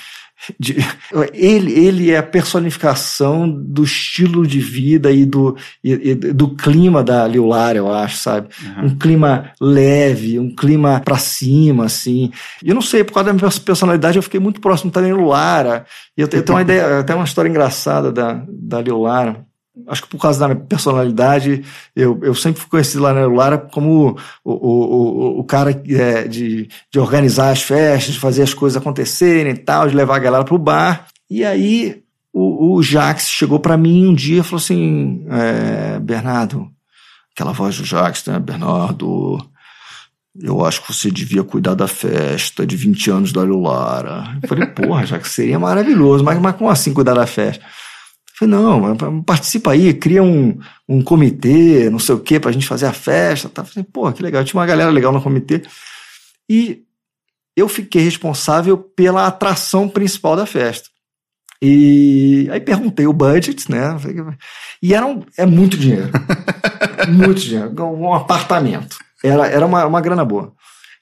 de, ele, ele é a personificação do estilo de vida e do, e, e do clima da Liulara, eu acho, sabe? Uhum. Um clima leve, um clima pra cima, assim. E eu não sei, por causa da minha personalidade, eu fiquei muito próximo também do Lara. E eu, eu tenho uma ideia, até uma história engraçada da, da Liulara acho que por causa da minha personalidade, eu, eu sempre fui conhecido lá na Lara como o, o, o, o cara é, de, de organizar as festas, de fazer as coisas acontecerem e tal, de levar a galera pro bar. E aí o, o Jax chegou para mim um dia e falou assim: é, Bernardo, aquela voz do Jax, né? Bernardo, eu acho que você devia cuidar da festa de 20 anos da Lara. Eu falei, porra, Jax, seria maravilhoso, mas, mas como assim cuidar da festa? Falei, não, participa aí, cria um, um comitê, não sei o quê, pra gente fazer a festa. Tá? Falei, pô, que legal. Tinha uma galera legal no comitê. E eu fiquei responsável pela atração principal da festa. E aí perguntei o budget, né? E era um, é muito dinheiro. muito dinheiro. Um apartamento. Era, era uma, uma grana boa.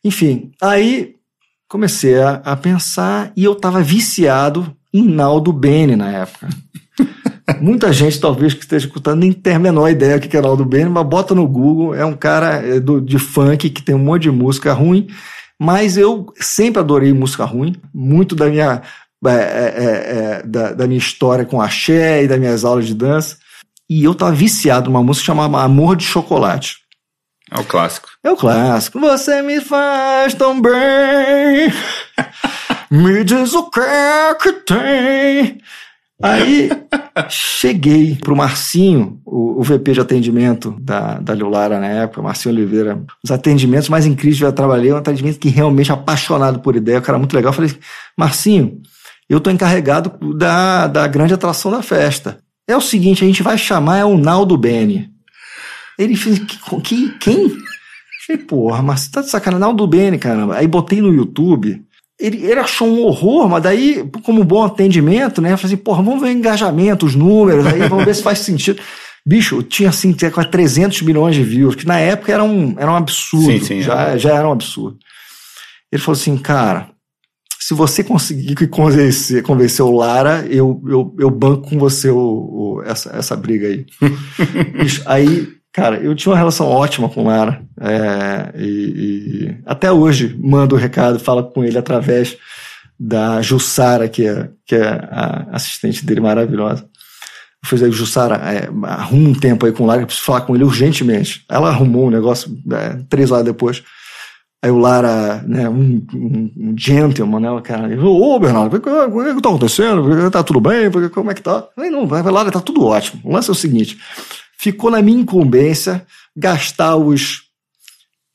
Enfim, aí comecei a, a pensar e eu tava viciado em Naldo Bene na época. Muita gente, talvez, que esteja escutando, nem tem a menor ideia do que é Naldo Bene, mas bota no Google. É um cara é, do, de funk que tem um monte de música ruim, mas eu sempre adorei música ruim. Muito da minha, é, é, é, é da, da, minha história com axé e das minhas aulas de dança. E eu tava viciado numa música chamada Amor de Chocolate. É o clássico. É o clássico. Você me faz tão bem. me diz o que é que tem. Aí cheguei pro Marcinho, o, o, VP de atendimento da, da Lulara na época, Marcinho Oliveira. Os atendimentos mais incríveis que eu já trabalhei, um atendimento que realmente apaixonado por ideia, o cara muito legal. Eu falei, Marcinho, eu tô encarregado da, da grande atração da festa. É o seguinte, a gente vai chamar é o Naldo Bene. Ele fez, que, que, quem? Falei, porra, você tá de sacanagem, Naldo Bene, caramba. Aí botei no YouTube, ele, ele achou um horror, mas daí, como bom atendimento, né? Eu falei assim, porra, vamos ver o engajamento, os números, aí vamos ver se faz sentido. Bicho, tinha assim, tinha quase 300 milhões de views, que na época era um, era um absurdo. Sim, sim, já, é. já era um absurdo. Ele falou assim, cara, se você conseguir convencer, convencer o Lara, eu, eu, eu banco com você o, o essa, essa briga aí. Bicho, aí Cara, eu tinha uma relação ótima com o Lara. É, e, e, até hoje mando o recado, falo com ele através da Jussara, que é, que é a assistente dele maravilhosa. Eu falei, aí, Jussara, é, arruma um tempo aí com o Lara, eu preciso falar com ele urgentemente. Ela arrumou um negócio é, três horas depois. Aí o Lara, né, um, um, um gentleman, né, o ô, Bernardo, o que, o que tá acontecendo? Tá tudo bem? Como é que tá? Falei, não, Lara, tá tudo ótimo. O lance é o seguinte, ficou na minha incumbência gastar os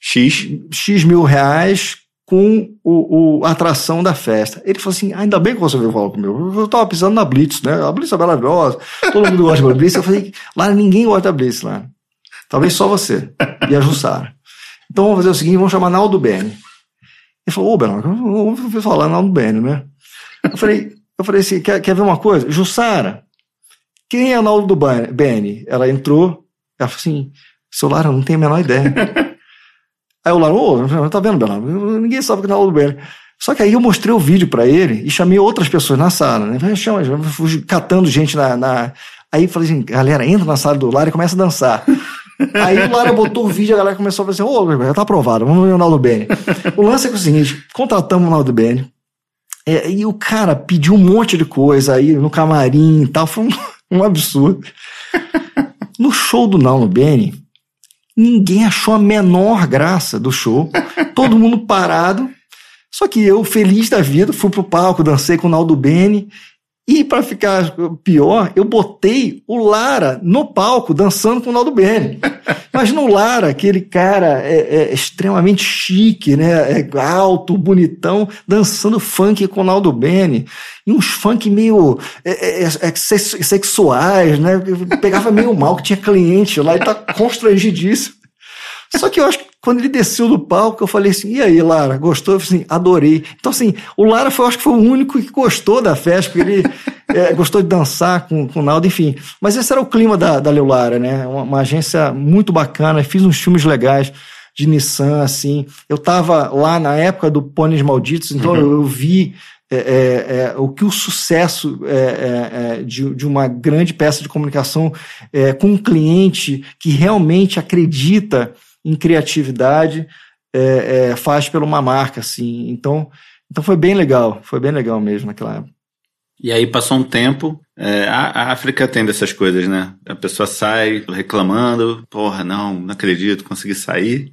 X, X mil reais com o, o, a atração da festa. Ele falou assim: ainda bem que você veio falar comigo. Eu estava pisando na Blitz, né? A Blitz é maravilhosa, todo mundo gosta da Blitz. Eu falei: lá ninguém gosta da Blitz lá. Talvez só você e a Jussara. Então vamos fazer o seguinte: vamos chamar Naldo Bene. Ele falou: Ô, Bernardo, vamos falar Naldo Bene, né? Eu falei: eu falei assim: quer, quer ver uma coisa? Jussara, quem é Naldo do Bene? Ela entrou, ela falou assim: seu Lara, não tenho a menor ideia. aí o Lara, ô, oh, tá vendo, Bernardo? Ninguém sabe que é Naldo do Bene. Só que aí eu mostrei o vídeo para ele e chamei outras pessoas na sala, né? Chama, fui catando gente na, na. Aí falei assim, galera, entra na sala do Lara e começa a dançar. Aí o Lara botou o vídeo e a galera começou a falar assim: ô, oh, tá aprovado, vamos ver o Naldo Bene. O lance é, é o seguinte: contratamos o Naldo Bene. É, e o cara pediu um monte de coisa aí no camarim e tal. Foi um um absurdo. No show do Nauno Beni, ninguém achou a menor graça do show. Todo mundo parado. Só que eu, feliz da vida, fui pro palco, dancei com o Naldo Beni e para ficar pior, eu botei o Lara no palco dançando com o Naldo Bene. Imagina o Lara, aquele cara é, é extremamente chique, né? É alto, bonitão, dançando funk com o Naldo Bene. E uns funk meio é, é, é, é sexuais, né? pegava meio mal, que tinha cliente lá e tá constrangidíssimo. Só que eu acho que quando ele desceu do palco, eu falei assim: e aí, Lara, gostou? Eu falei assim: adorei. Então, assim, o Lara foi, acho que foi o único que gostou da festa, porque ele é, gostou de dançar com, com o Naldo, enfim. Mas esse era o clima da, da Leulara, né? Uma, uma agência muito bacana, fiz uns filmes legais. de Nissan, assim. Eu estava lá na época do Pôneis Malditos, então uhum. eu, eu, vi é, é, é, o que o sucesso é, é, de, de, uma grande peça de comunicação com um cliente que realmente acredita em criatividade faz pela uma marca, assim. Então, então foi bem legal, foi bem legal mesmo naquela época. E aí passou um tempo. É, a, África tem dessas coisas, né? A pessoa sai reclamando, porra, não, não acredito, consegui sair.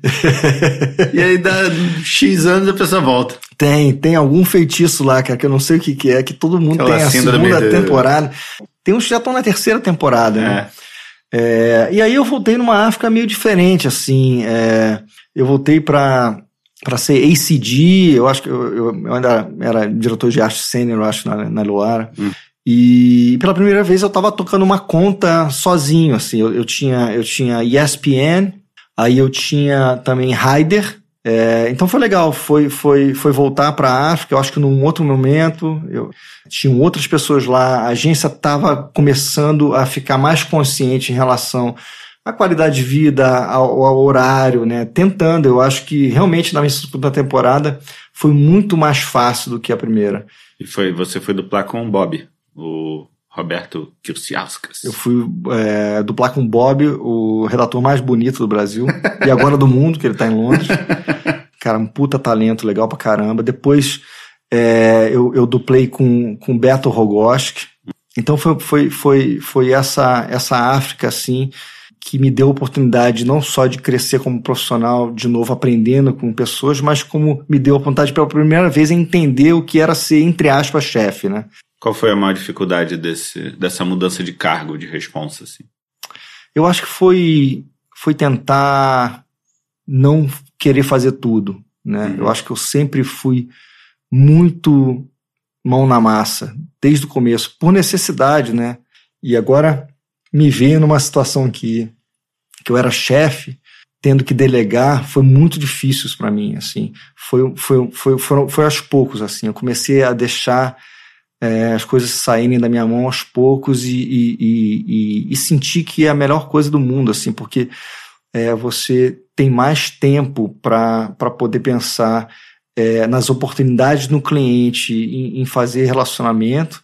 e aí dá X anos a pessoa volta. Tem, tem algum feitiço lá, cara, que eu não sei o que, que é, que todo mundo Aquela tem a segunda de... temporada. Tem uns que já estão na terceira temporada, né? É. E aí eu voltei numa África meio diferente, assim. É, eu voltei para para ser ACD, eu acho que eu, eu, ainda era diretor de arte sênior, eu acho, na, na Luara. Hum. E pela primeira vez eu estava tocando uma conta sozinho, assim. Eu, eu, tinha, eu tinha ESPN, aí eu tinha também Ryder. É, então foi legal, foi, foi, foi voltar para a África. Eu acho que num outro momento, eu tinham outras pessoas lá. A agência estava começando a ficar mais consciente em relação a qualidade de vida, ao, ao, horário, né? Tentando, eu acho que realmente na minha segunda temporada foi muito mais fácil do que a primeira. E foi, você foi duplar com o Bob, o Roberto Kirsiauskas. Eu fui é, duplar com o Bob, o redator mais bonito do Brasil e agora do mundo, que ele tá em Londres. Cara, um puta talento, legal pra caramba. Depois é, eu, eu duplei com, com Beto Rogoski. Então foi, foi, foi, foi essa, essa África, assim, que me deu a oportunidade não só de crescer como profissional, de novo aprendendo com pessoas, mas como me deu a vontade pela primeira vez entender o que era ser, entre aspas, chefe, né? Qual foi a maior dificuldade desse, dessa mudança de cargo, de responsa, assim? Eu acho que foi, foi tentar não querer fazer tudo, né? Uhum. Eu acho que eu sempre fui muito mão na massa, desde o começo, por necessidade, né? E agora me ver numa situação que, que eu era chefe, tendo que delegar, foi muito difícil para mim, assim. Foi, foi, foi, foi, foi aos poucos, assim. Eu comecei a deixar é, as coisas saírem da minha mão aos poucos e, e, e, e, sentir que é a melhor coisa do mundo, assim, porque é, você tem mais tempo para poder pensar é, nas oportunidades no cliente, em, em fazer relacionamento,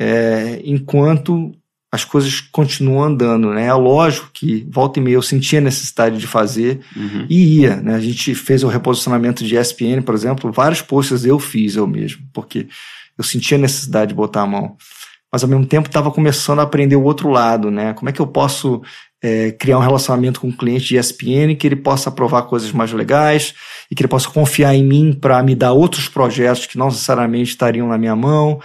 é, enquanto as coisas continuam andando, né? É lógico que volta e meia eu sentia necessidade de fazer uhum. e ia, né? A gente fez o reposicionamento de ESPN, por exemplo, vários posts eu fiz eu mesmo, porque eu sentia necessidade de botar a mão. Mas ao mesmo tempo estava começando a aprender o outro lado, né? Como é que eu posso é, criar um relacionamento com o um cliente de ESPN que ele possa aprovar coisas mais legais e que ele possa confiar em mim para me dar outros projetos que não necessariamente estariam na minha mão.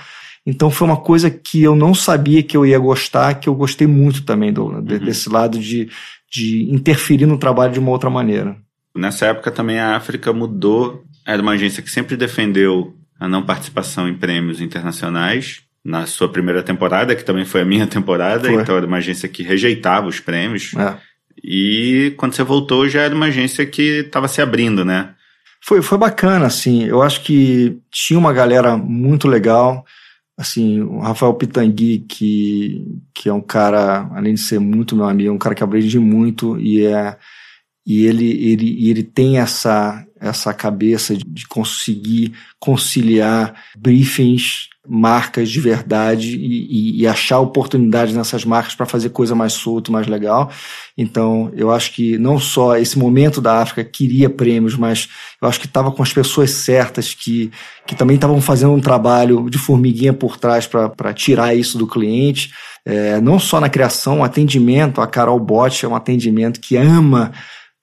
Então foi uma coisa que eu não sabia que eu ia gostar, que eu gostei muito também do, uhum. desse lado de, de interferir no trabalho de uma outra maneira. Nessa época também a África mudou, era uma agência que sempre defendeu a não participação em prêmios internacionais. Na sua primeira temporada, que também foi a minha temporada, foi. então era uma agência que rejeitava os prêmios. É. E quando você voltou, já era uma agência que estava se abrindo, né? Foi, foi bacana, assim. Eu acho que tinha uma galera muito legal assim, o Rafael Pitangui, que, que é um cara, além de ser muito meu amigo, é um cara que aprende muito e é e ele, ele, ele tem essa, essa cabeça de conseguir conciliar briefings marcas de verdade e, e, e achar oportunidades nessas marcas para fazer coisa mais solta, mais legal. Então, eu acho que não só esse momento da África queria prêmios, mas eu acho que estava com as pessoas certas que, que também estavam fazendo um trabalho de formiguinha por trás para tirar isso do cliente. É, não só na criação, o atendimento, a Carol Bot é um atendimento que ama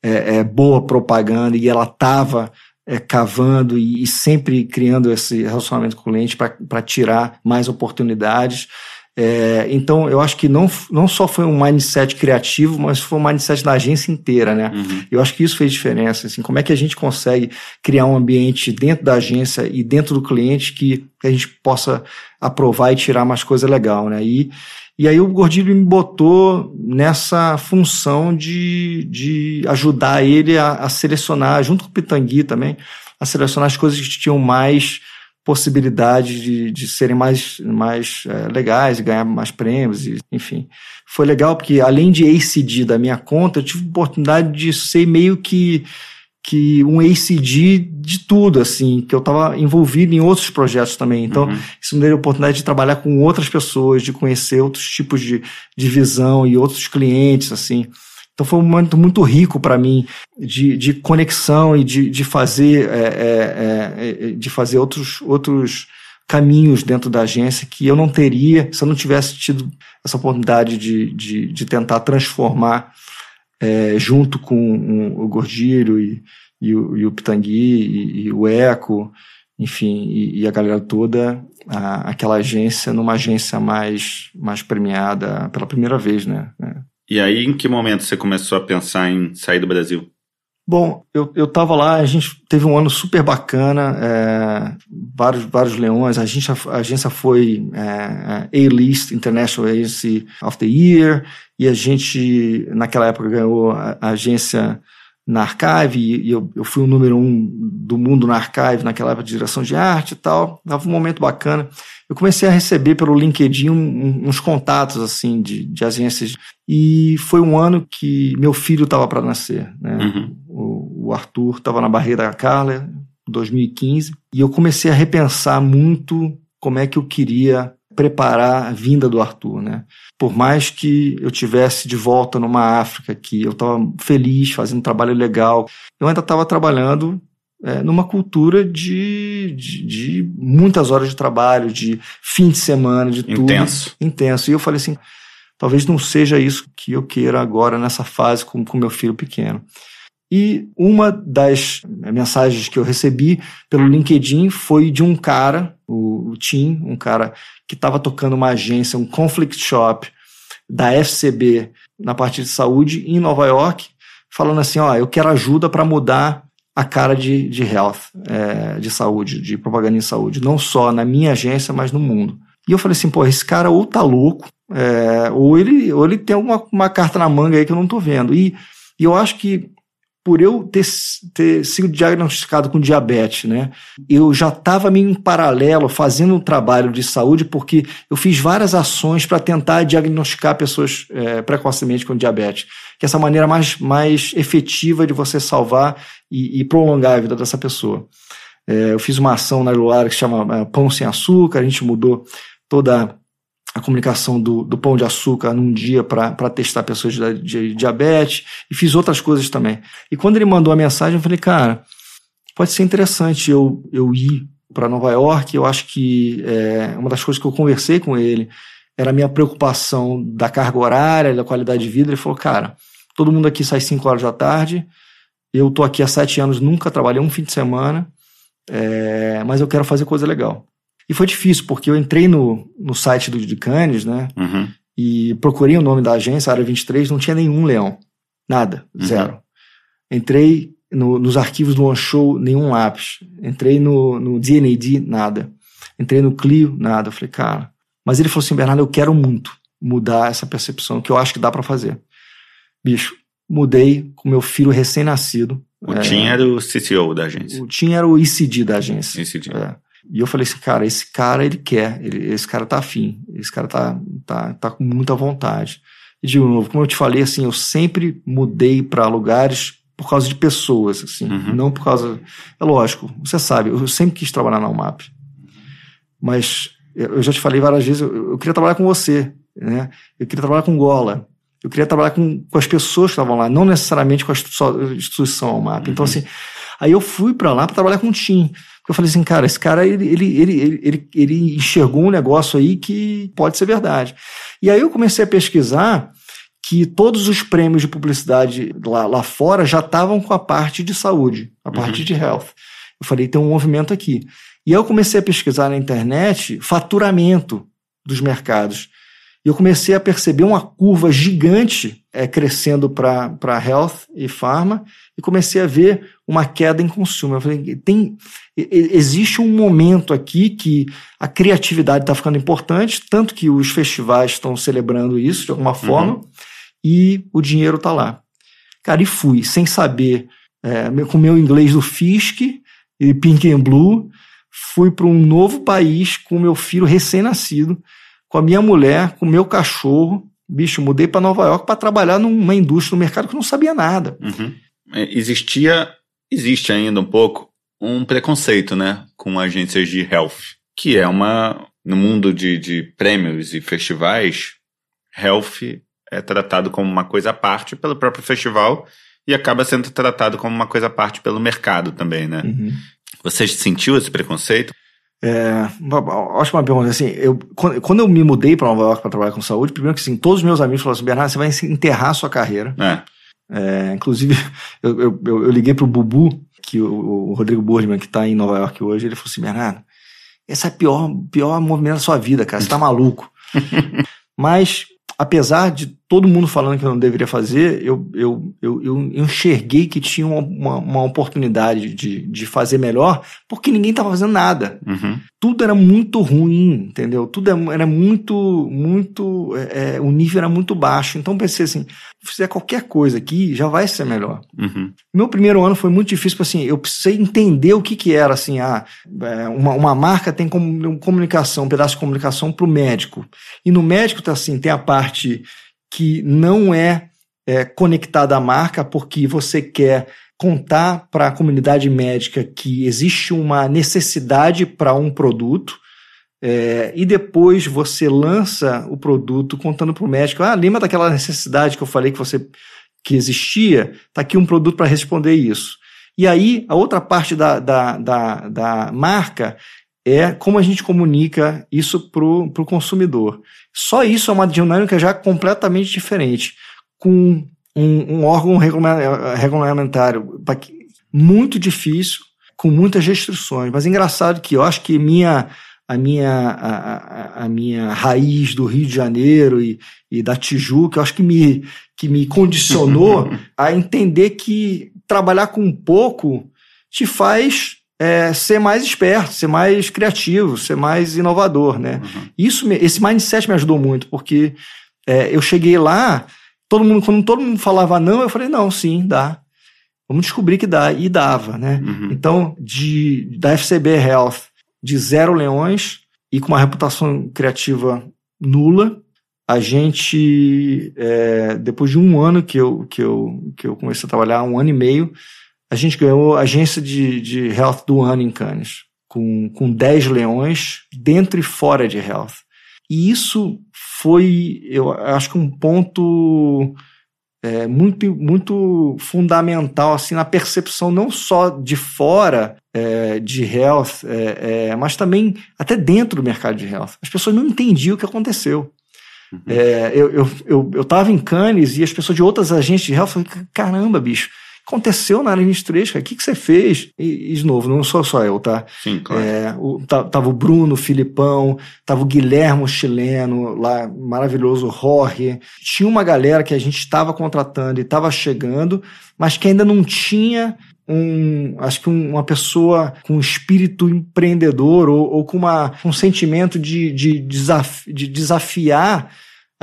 é, é, boa propaganda e ela estava é, cavando e, e, sempre criando esse relacionamento com o cliente para tirar mais oportunidades. É, então, eu acho que não, não só foi um mindset criativo, mas foi um mindset da agência inteira, né? Uhum. Eu acho que isso fez diferença. Assim, como é que a gente consegue criar um ambiente dentro da agência e dentro do cliente que, que a gente possa aprovar e tirar mais coisa legal, né? E, e aí o Gordilho me botou nessa função de, de ajudar ele a, a selecionar, junto com o Pitangui também, a selecionar as coisas que tinham mais possibilidade de, de serem mais, mais é, legais, de ganhar mais prêmios, e, enfim. Foi legal porque, além de ACD da minha conta, eu tive a oportunidade de ser meio que que um ACD de tudo, assim, que eu estava envolvido em outros projetos também. Então, uhum. isso me deu a oportunidade de trabalhar com outras pessoas, de conhecer outros tipos de, de visão e outros clientes, assim. Então foi um momento muito rico para mim de, de conexão e de, de fazer é, é, é, de fazer outros, outros caminhos dentro da agência que eu não teria se eu não tivesse tido essa oportunidade de, de, de tentar transformar é, junto com o Gordilho e, e, o, e o Pitangui e, e, o Eco, enfim, e, e a galera toda, a, aquela agência numa agência mais, mais premiada pela primeira vez, né? E aí, em que momento você começou a pensar em sair do Brasil? Bom, eu, eu tava lá, a gente teve um ano super bacana, é, vários, vários leões, a agência, a agência foi é, é, A-List International Agency of the Year, e a gente, naquela época, ganhou a, a agência na Archive, e eu, eu fui o número um do mundo na Archive, naquela época de direção de arte e tal, tava um momento bacana eu comecei a receber pelo LinkedIn uns contatos assim de, de agências e foi um ano que meu filho estava para nascer, né? Uhum. O, o, Arthur estava na barreira da Carla, 2015, e eu comecei a repensar muito como é que eu queria preparar a vinda do Arthur, né? Por mais que eu tivesse de volta numa África que eu estava feliz, fazendo um trabalho legal, eu ainda estava trabalhando é, numa cultura de, de, de, muitas horas de trabalho, de fim de semana, de tudo. Intenso. Intenso. E eu falei assim, talvez não seja isso que eu queira agora nessa fase com, com meu filho pequeno. E uma das mensagens que eu recebi pelo LinkedIn foi de um cara, o, Tim, um cara que estava tocando uma agência, um conflict shop da FCB na parte de saúde em Nova York, falando assim, ó, eu quero ajuda para mudar a cara de, de health, é, de saúde, de propaganda em saúde, não só na minha agência, mas no mundo. E eu falei assim, pô, esse cara ou tá louco, é, ou, ele, ou ele tem alguma uma carta na manga aí que eu não tô vendo. E, e eu acho que por eu ter, ter sido diagnosticado com diabetes, né, eu já estava meio em paralelo fazendo um trabalho de saúde, porque eu fiz várias ações para tentar diagnosticar pessoas é, precocemente com diabetes, que é essa maneira mais, mais efetiva de você salvar e, e prolongar a vida dessa pessoa. É, eu fiz uma ação na Luara que se chama é, Pão Sem Açúcar, a gente mudou toda a comunicação do, do pão de açúcar num dia para testar pessoas de, de, diabetes e fiz outras coisas também. E quando ele mandou a mensagem, eu falei, cara, pode ser interessante eu, eu ir para Nova York. Eu acho que é, uma das coisas que eu conversei com ele era a minha preocupação da carga horária, da qualidade de vida. Ele falou, cara, todo mundo aqui sai 5 horas da tarde, eu tô aqui há sete anos, nunca trabalhei um fim de semana, é, mas eu quero fazer coisa legal. E foi difícil, porque eu entrei no, no site do de Cannes, né? Uhum. E procurei o nome da agência, Área 23, não tinha nenhum leão. Nada, uhum. zero. Entrei no, nos arquivos do OneShow, nenhum lápis. Entrei no, no DNAD, nada. Entrei no Clio, nada. Eu falei, cara. Mas ele falou assim, Bernardo, eu quero muito mudar essa percepção, que eu acho que dá para fazer. Bicho, mudei com meu filho recém-nascido. O é, Tim era o CTO da agência. O Tim era o ECD da agência. ECD. É. E eu falei assim, cara, esse cara ele quer, ele, esse cara tá afim, esse cara tá, tá, tá com muita vontade. E de novo, como eu te falei, assim, eu sempre mudei para lugares por causa de pessoas, assim, uhum. não por causa. É lógico, você sabe, eu sempre quis trabalhar na UMAP. Mas eu já te falei várias vezes, eu, eu queria trabalhar com você, né? Eu queria trabalhar com Gola. Eu queria trabalhar com, com as pessoas que estavam lá, não necessariamente com a instituição UMAP. Então, uhum. Então, assim, aí eu fui para lá para trabalhar com o Tim. Eu falei assim, cara, esse cara, ele, ele, ele, ele, ele enxergou um negócio aí que pode ser verdade. E aí eu comecei a pesquisar que todos os prêmios de publicidade lá, lá fora já estavam com a parte de saúde, a uhum. parte de health. Eu falei, tem um movimento aqui. E aí eu comecei a pesquisar na internet faturamento dos mercados. E eu comecei a perceber uma curva gigante é, crescendo para health e pharma, e comecei a ver uma queda em consumo. Eu falei, tem, existe um momento aqui que a criatividade está ficando importante, tanto que os festivais estão celebrando isso de alguma uhum. forma, e o dinheiro está lá. Cara, e fui, sem saber, é, com meu inglês do Fisk e Pink and Blue, fui para um novo país com meu filho recém-nascido, com a minha mulher, com o meu cachorro. Bicho, mudei para Nova York para trabalhar numa indústria, no mercado que eu não sabia nada. Uhum. É, existia, existe ainda um pouco, um preconceito, né, com agências de health, que é uma, no mundo de, de prêmios e festivais, health é tratado como uma coisa à parte pelo próprio festival e acaba sendo tratado como uma coisa à parte pelo mercado também, né? Uhum. Você sentiu esse preconceito? É, ótima pergunta. Assim, eu, quando, eu me mudei para Nova York para trabalhar com saúde, primeiro que assim, todos os meus amigos falaram assim: Bernardo, você vai enterrar sua carreira. É. É, inclusive, eu, eu, eu, liguei para o Bubu, que o, o Rodrigo Boardman, que está em Nova York hoje, ele falou assim: Bernardo, esse é o pior, pior movimento da sua vida, cara, você está maluco. Mas apesar de todo mundo falando que eu não deveria fazer, eu, eu, eu, eu enxerguei que tinha uma, uma oportunidade de, de fazer melhor, porque ninguém estava fazendo nada. Uhum. Tudo era muito ruim, entendeu? Tudo era muito, muito. É, é, o nível era muito baixo. Então pensei assim: se fizer qualquer coisa aqui, já vai ser melhor. Uhum. Meu primeiro ano foi muito difícil, assim, eu precisei entender o que, que era assim, ah, uma, uma marca tem comunicação, um pedaço de comunicação para o médico. E no médico tá assim, tem a parte que não é, é conectada à marca porque você quer contar para a comunidade médica que existe uma necessidade para um produto é, e depois você lança o produto contando para o médico, ah, lembra daquela necessidade que eu falei que você que existia? Está aqui um produto para responder isso. E aí, a outra parte da, da, da, da marca é como a gente comunica isso para o consumidor. Só isso é uma dinâmica já completamente diferente, com um, um órgão regulamentário muito difícil, com muitas restrições. Mas é engraçado que eu acho que minha, a, minha, a, a, a minha raiz do Rio de Janeiro e, e da Tijuca, eu acho que me, que me condicionou a entender que trabalhar com pouco te faz é, ser mais esperto, ser mais criativo, ser mais inovador, né? Uhum. Isso, esse mindset me ajudou muito, porque é, eu cheguei lá, todo mundo, quando todo mundo falava não, eu falei, não, sim, dá. Vamos descobrir que dá. E dava, né? Uhum. Então, de, da FCB Health, de zero leões e com uma reputação criativa nula, a gente, é, depois de um ano que eu, que, eu, que eu comecei a trabalhar, um ano e meio, a gente ganhou a agência de, de health do ano em Cannes, com, com 10 leões dentro e fora de health. E isso foi, eu acho que um ponto é, muito, muito fundamental assim na percepção não só de fora é, de health, é, é mas também até dentro do mercado de health. As pessoas não entendiam o que aconteceu. Uhum. É, eu, eu, eu, eu tava em Cannes e as pessoas de outras agências de health falaram, caramba, bicho, aconteceu na área 23, cara? O que, que você fez? E, e, de novo, não sou só eu, tá? Sim, claro. É, o, tava o Bruno, o Filipão, tava o Guilhermo chileno, lá, maravilhoso, Jorge. Tinha uma galera que a gente estava contratando e estava chegando, mas que ainda não tinha um, acho que um, uma pessoa com espírito empreendedor ou, ou com uma, um sentimento de, de, desaf, de desafiar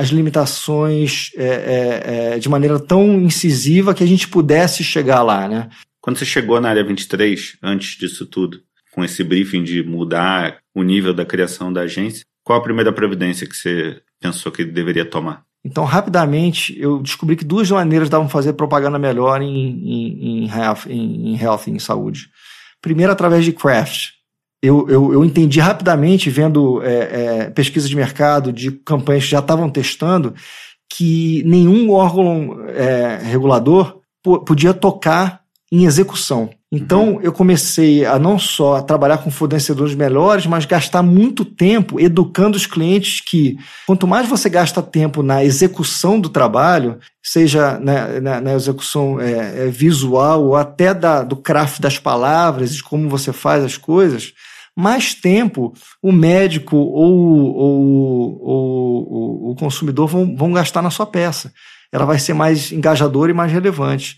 as limitações é, é, é, de maneira tão incisiva que a gente pudesse chegar lá, né? Quando você chegou na área 23, antes disso tudo, com esse briefing de mudar o nível da criação da agência, qual a primeira providência que você pensou que deveria tomar? Então, rapidamente, eu descobri que duas maneiras davam fazer propaganda melhor em, em, em, health, em, em health, em saúde. Primeiro, através de craft eu, eu, eu entendi rapidamente, vendo é, é, pesquisa de mercado, de campanhas que já estavam testando, que nenhum órgão é, regulador podia tocar em execução. Então uhum. eu comecei a não só trabalhar com fornecedores melhores, mas gastar muito tempo educando os clientes que quanto mais você gasta tempo na execução do trabalho, seja na, na, na execução é, é visual ou até da, do craft das palavras, de como você faz as coisas, mais tempo o médico ou, ou, ou, o consumidor vão, vão gastar na sua peça. Ela vai ser mais engajadora e mais relevante.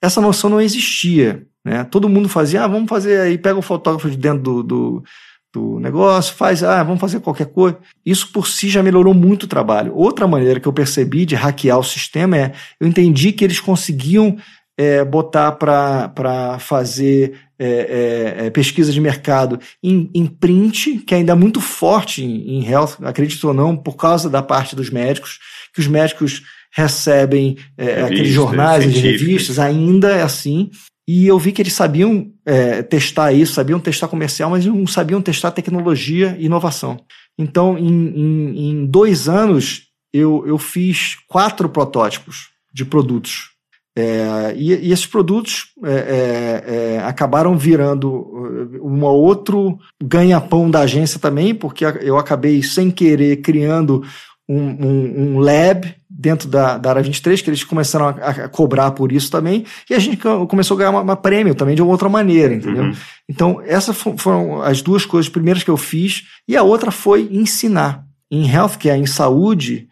Essa noção não existia. Né? Todo mundo fazia, ah, vamos fazer aí, pega o fotógrafo de dentro do, do, do negócio, faz, ah, vamos fazer qualquer coisa. Isso por si já melhorou muito o trabalho. Outra maneira que eu percebi de hackear o sistema é, eu entendi que eles conseguiam é, botar para fazer é, é, é, pesquisa de mercado em, em, print, que ainda é muito forte em, em health, acredito ou não, por causa da parte dos médicos, que os médicos recebem é, aqueles jornais e revistas, ainda é assim. E eu vi que eles sabiam é, testar isso, sabiam testar comercial, mas não sabiam testar tecnologia e inovação. Então, em, em, em dois anos, eu, eu fiz quatro protótipos de produtos é, e, e, esses produtos é, é, é acabaram virando uh, um outro ganha-pão da agência também, porque eu acabei, sem querer, criando um, um, um lab dentro da, da área 23, que eles começaram a, a, cobrar por isso também, e a gente começou a ganhar uma, uma prêmio também de uma outra maneira, entendeu? Uhum. Então, essas foram as duas coisas primeiras que eu fiz, e a outra foi ensinar. Em healthcare, em saúde,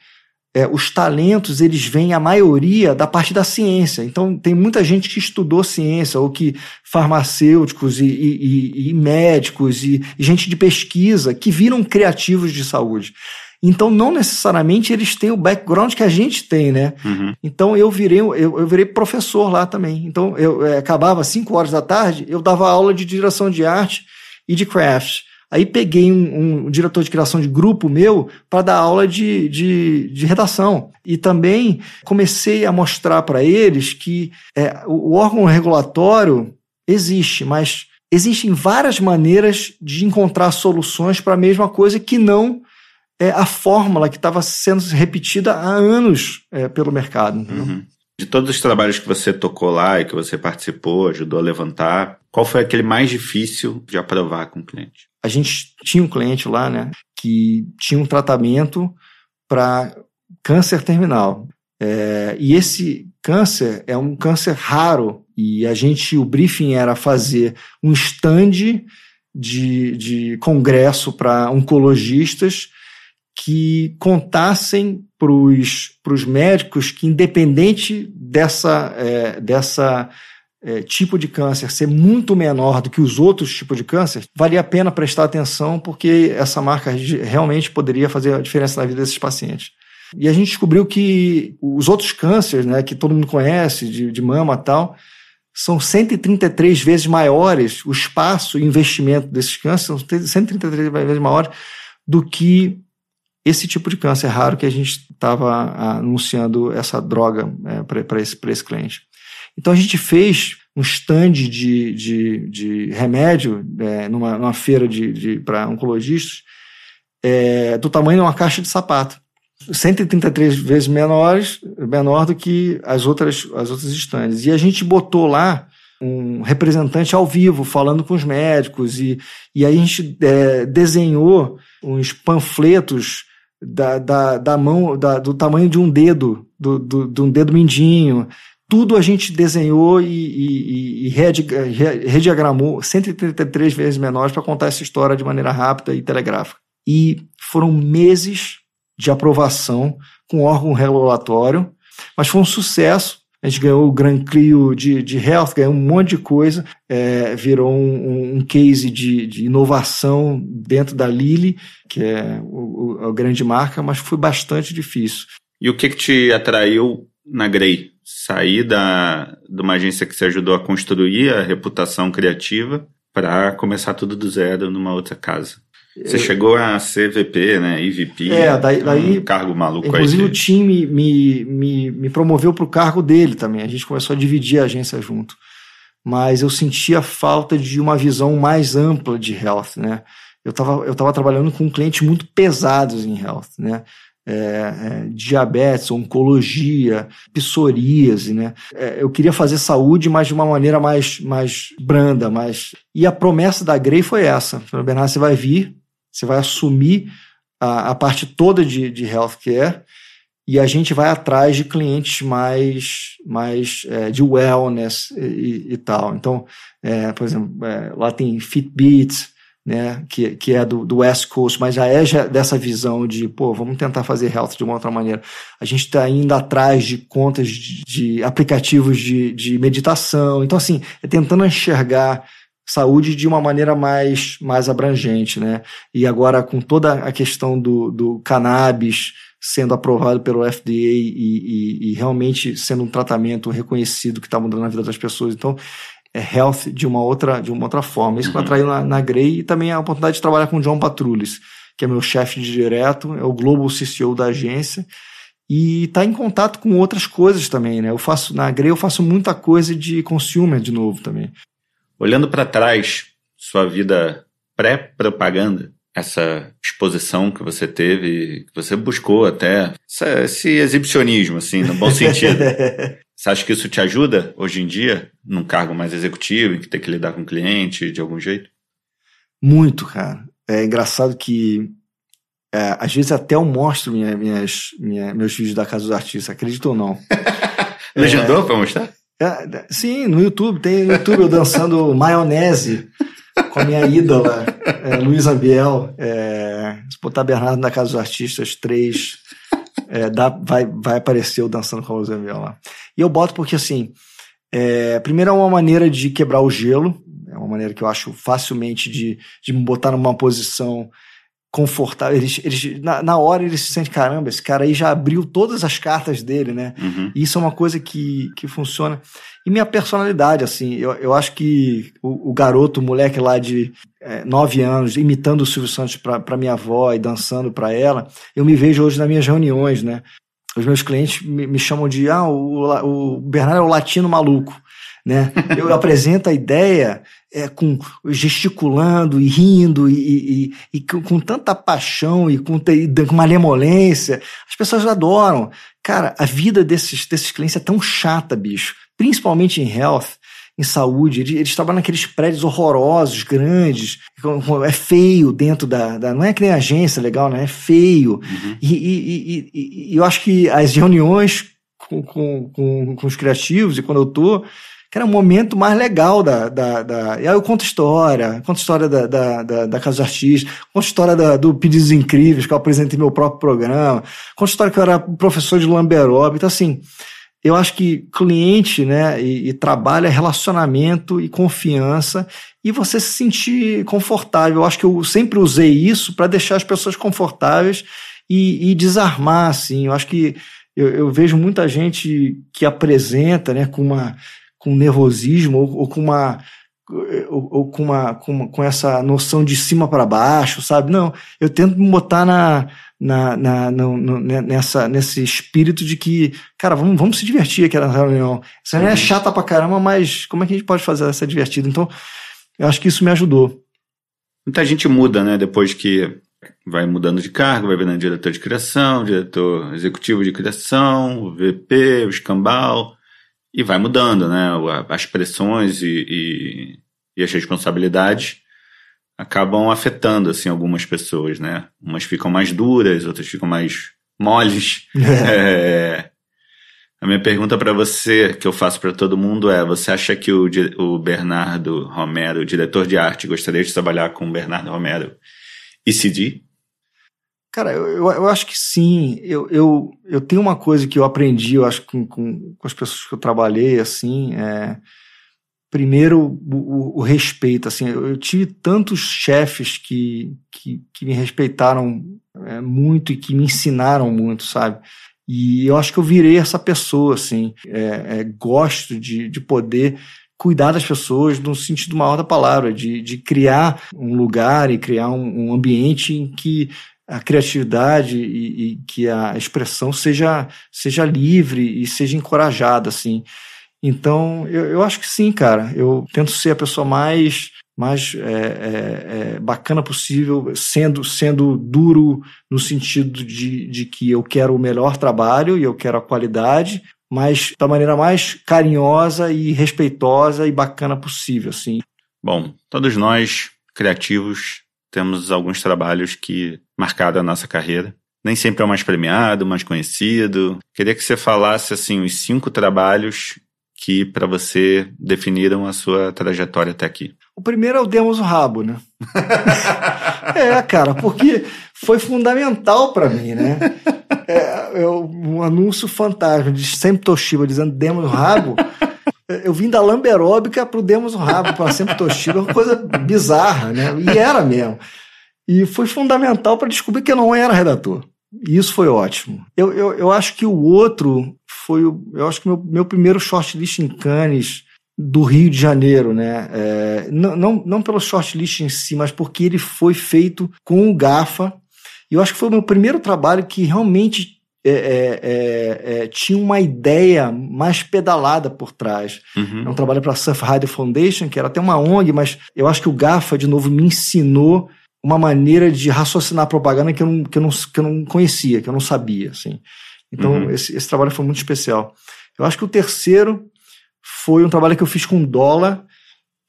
é, os talentos eles vêm a maioria da parte da ciência. Então tem muita gente que estudou ciência ou que farmacêuticos e, e, e médicos e, e, gente de pesquisa que viram criativos de saúde. Então não necessariamente eles têm o background que a gente tem, né? Uhum. Então eu virei eu, eu, virei professor lá também. Então eu é, acabava às 5 horas da tarde, eu dava aula de direção de arte e de craft. Aí peguei um, um diretor de criação de grupo meu para dar aula de, de, de, redação. E também comecei a mostrar para eles que é, o, órgão regulatório existe, mas existem várias maneiras de encontrar soluções para a mesma coisa que não é a fórmula que estava sendo repetida há anos é, pelo mercado. Uhum. De todos os trabalhos que você tocou lá e que você participou, ajudou a levantar, qual foi aquele mais difícil de aprovar com o cliente? a gente tinha um cliente lá, né, que tinha um tratamento para câncer terminal. É, e esse câncer é um câncer raro e a gente, o briefing era fazer um stand de, de congresso para oncologistas que contassem para os médicos que, independente dessa, é, dessa é, tipo de câncer ser muito menor do que os outros tipos de câncer, valia a pena prestar atenção porque essa marca realmente poderia fazer a diferença na vida desses pacientes. E a gente descobriu que os outros cânceres, né, que todo mundo conhece, de, de mama e tal, são 133 vezes maiores, o espaço e o investimento desses cânceres são 133 vezes maiores do que esse tipo de câncer raro que a gente estava anunciando essa droga é, para esse, esse cliente. Então a gente fez um stand de, de, de remédio é, numa, numa, feira de, de para oncologistas é, do tamanho de uma caixa de sapato. 133 vezes menores, menor do que as outras, as outras estandes. E a gente botou lá um representante ao vivo falando com os médicos e, e aí a gente é, desenhou uns panfletos da, da, da mão, da, do tamanho de um dedo, do, do, de um dedo mindinho, tudo a gente desenhou e, e, e rediagramou 133 vezes menores para contar essa história de maneira rápida e telegráfica. E foram meses de aprovação com órgão regulatório, mas foi um sucesso. A gente ganhou o Gran Clio de, de Health, ganhou um monte de coisa, é, virou um, um case de, de, inovação dentro da Lilly, que é o, o, a grande marca, mas foi bastante difícil. E o que, que te atraiu na Grey? sair da, de uma agência que você ajudou a construir a reputação criativa para começar tudo do zero numa outra casa. Você eu, chegou a ser VP, né? EVP. É, daí, daí um cargo maluco Inclusive aí o time me, me, me promoveu para o cargo dele também. A gente começou a dividir a agência junto. Mas eu sentia falta de uma visão mais ampla de health, né? Eu estava eu tava trabalhando com clientes muito pesados em health, né? é, é, diabetes, oncologia, psoríase, né? É, eu queria fazer saúde, mas de uma maneira mais, mais branda, mais... E a promessa da Grey foi essa. Bernardo, você vai vir, você vai assumir a, a parte toda de, de healthcare e a gente vai atrás de clientes mais, mais é, de wellness e, e, tal. Então, é, por exemplo, é, lá tem Fitbit, né, que, que é do, do West Coast, mas já é dessa visão de, pô, vamos tentar fazer health de uma outra maneira. A gente está indo atrás de contas de, de aplicativos de, de meditação. Então, assim, é tentando enxergar saúde de uma maneira mais, mais abrangente, né? E agora com toda a questão do, do cannabis sendo aprovado pelo FDA e, e, e realmente sendo um tratamento reconhecido que está mudando a vida das pessoas. Então, é health de uma outra, de uma outra forma. Isso uhum. que me atraiu na, na Grey e também a oportunidade de trabalhar com o John Patrulles, que é meu chefe de direto, é o Global CCO da agência e está em contato com outras coisas também, né? Eu faço na Grey eu faço muita coisa de consumer de novo também. Olhando para trás, sua vida pré-propaganda, essa exposição que você teve, que você buscou até, esse exibicionismo, assim, no bom sentido. você acha que isso te ajuda hoje em dia, num cargo mais executivo, em que tem que lidar com o cliente de algum jeito? Muito, cara. É engraçado que é, às vezes até eu mostro minha, minhas, minha, meus vídeos da Casa dos Artistas, acredito ou não. Legendou é, pra mostrar? É, sim, no YouTube. Tem no YouTube eu dançando maionese com a minha ídola, é, Luísa Biel. É, se botar Bernardo na Casa dos Artistas 3, é, dá, vai, vai aparecer eu dançando com a Luísa Biel lá. E eu boto porque, assim, é, primeiro é uma maneira de quebrar o gelo, é uma maneira que eu acho facilmente de, de me botar numa posição confortável. Eles, eles, na, na hora eles se sentem, caramba, esse cara aí já abriu todas as cartas dele, né? Uhum. E isso é uma coisa que, que funciona. E minha personalidade, assim, eu, eu acho que o, o garoto, o moleque lá de é, nove anos, imitando o Silvio Santos para minha avó e dançando para ela, eu me vejo hoje nas minhas reuniões, né? Os meus clientes me, me chamam de, ah, o, o Bernardo é o latino maluco né? Eu apresento a ideia é, com gesticulando e rindo e, e, e com, com, tanta paixão e com, e com malemolência. As pessoas adoram. Cara, a vida desses, desses clientes é tão chata, bicho. Principalmente em health, em saúde. Eles, eles trabalham naqueles prédios horrorosos, grandes. É feio dentro da, da. Não é que nem agência legal, né? É feio. Uhum. E, e, e, e, eu acho que as reuniões com, com, com, com os criativos, e quando eu tô que era um momento mais legal da. da, da... E aí eu conto história, conto história da, da, da, da Casa dos Artistas, conto história da, do Pedidos Incríveis, que eu apresentei meu próprio programa, conto história que eu era professor de Lamberob. Então, assim, eu acho que cliente, né, e, e trabalho é relacionamento e confiança e você se sentir confortável. Eu acho que eu sempre usei isso para deixar as pessoas confortáveis e, e desarmar, assim. Eu acho que eu, eu, vejo muita gente que apresenta, né, com uma com nervosismo ou, ou com uma ou, ou, com, uma, com, com essa noção de cima para baixo, sabe? Não, eu tento me botar na, na, na, no, no, nessa, nesse espírito de que, cara, vamos, vamos se divertir aqui na reunião. Essa reunião é chata pra caramba, mas como é que a gente pode fazer essa divertida? Então, eu acho que isso me ajudou. Muita gente muda, né? Depois que vai mudando de cargo, vai virando diretor de criação, diretor executivo de criação, VP, o escambau. E vai mudando, né? As pressões e, e, e as responsabilidades acabam afetando assim algumas pessoas, né? Umas ficam mais duras, outras ficam mais moles. é, a minha pergunta para você, que eu faço para todo mundo é: você acha que o, o Bernardo Romero, o diretor de arte, gostaria de trabalhar com o Bernardo Romero e CD? Cara, eu, eu, acho que sim. Eu, eu, eu tenho uma coisa que eu aprendi, eu acho, com, com, com as pessoas que eu trabalhei, assim, é, primeiro, o, o, respeito, assim, eu, eu, tive tantos chefes que, que, que me respeitaram é, muito e que me ensinaram muito, sabe? E eu acho que eu virei essa pessoa, assim, é, é, gosto de, de poder cuidar das pessoas no sentido maior da palavra, de, de criar um lugar e criar um, um ambiente em que a criatividade e, e, que a expressão seja, seja livre e seja encorajada, assim. Então, eu, eu acho que sim, cara. Eu tento ser a pessoa mais mais é, é, é, bacana possível, sendo, sendo duro no sentido de, de que eu quero o melhor trabalho e eu quero a qualidade, mas da maneira mais carinhosa e respeitosa e bacana possível, assim. Bom, todos nós criativos temos alguns trabalhos que marcaram a nossa carreira. Nem sempre é o mais premiado, mais conhecido. Queria que você falasse assim os cinco trabalhos que para você definiram a sua trajetória até aqui. O primeiro é o Demos o Rabo, né? é, cara, porque foi fundamental para mim, né? É, eu, um anúncio fantasma de sempre Toshiba dizendo Demos o Rabo eu vim da lamberóbica pro Demos o Rabo, para sempre Toshiba, uma coisa bizarra, né? E era mesmo. E foi fundamental para descobrir que eu não era redator. E isso foi ótimo. Eu, eu, eu acho que o outro foi, o, eu acho que meu, meu primeiro shortlist em Cannes do Rio de Janeiro, né? É, não, não, não pelo shortlist em si, mas porque ele foi feito com o GAFA. E eu acho que foi o meu primeiro trabalho que realmente é, é, é, é tinha uma ideia mais pedalada por trás. Uhum. É um trabalho para a Surf Rider Foundation, que era até uma ONG, mas eu acho que o GAFA, de novo, me ensinou uma maneira de raciocinar propaganda que eu não, que eu não, que eu não conhecia, que eu não sabia. Assim. Então, uhum. esse, esse trabalho foi muito especial. Eu acho que o terceiro foi um trabalho que eu fiz com dólar,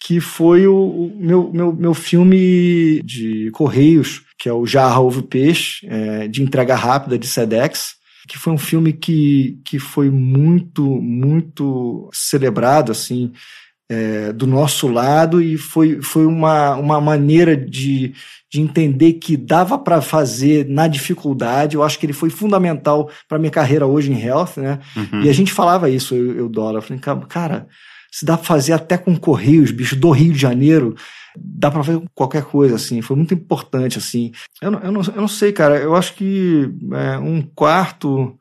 que foi o, o meu, meu, meu filme de Correios, que é o Jarra Ovo Peixe, é, de entrega rápida de SEDEX, que foi um filme que, que foi muito, muito celebrado, assim, é, do nosso lado e foi, foi uma, uma maneira de, de entender que dava para fazer na dificuldade. Eu acho que ele foi fundamental para minha carreira hoje em health, né? Uhum. E a gente falava isso, eu, eu Dólar. Eu falei, cara, se dá para fazer até com Correios, bicho, do Rio de Janeiro, dá para fazer qualquer coisa, assim. Foi muito importante, assim. Eu não, eu não, eu não sei, cara. Eu acho que é, um quarto.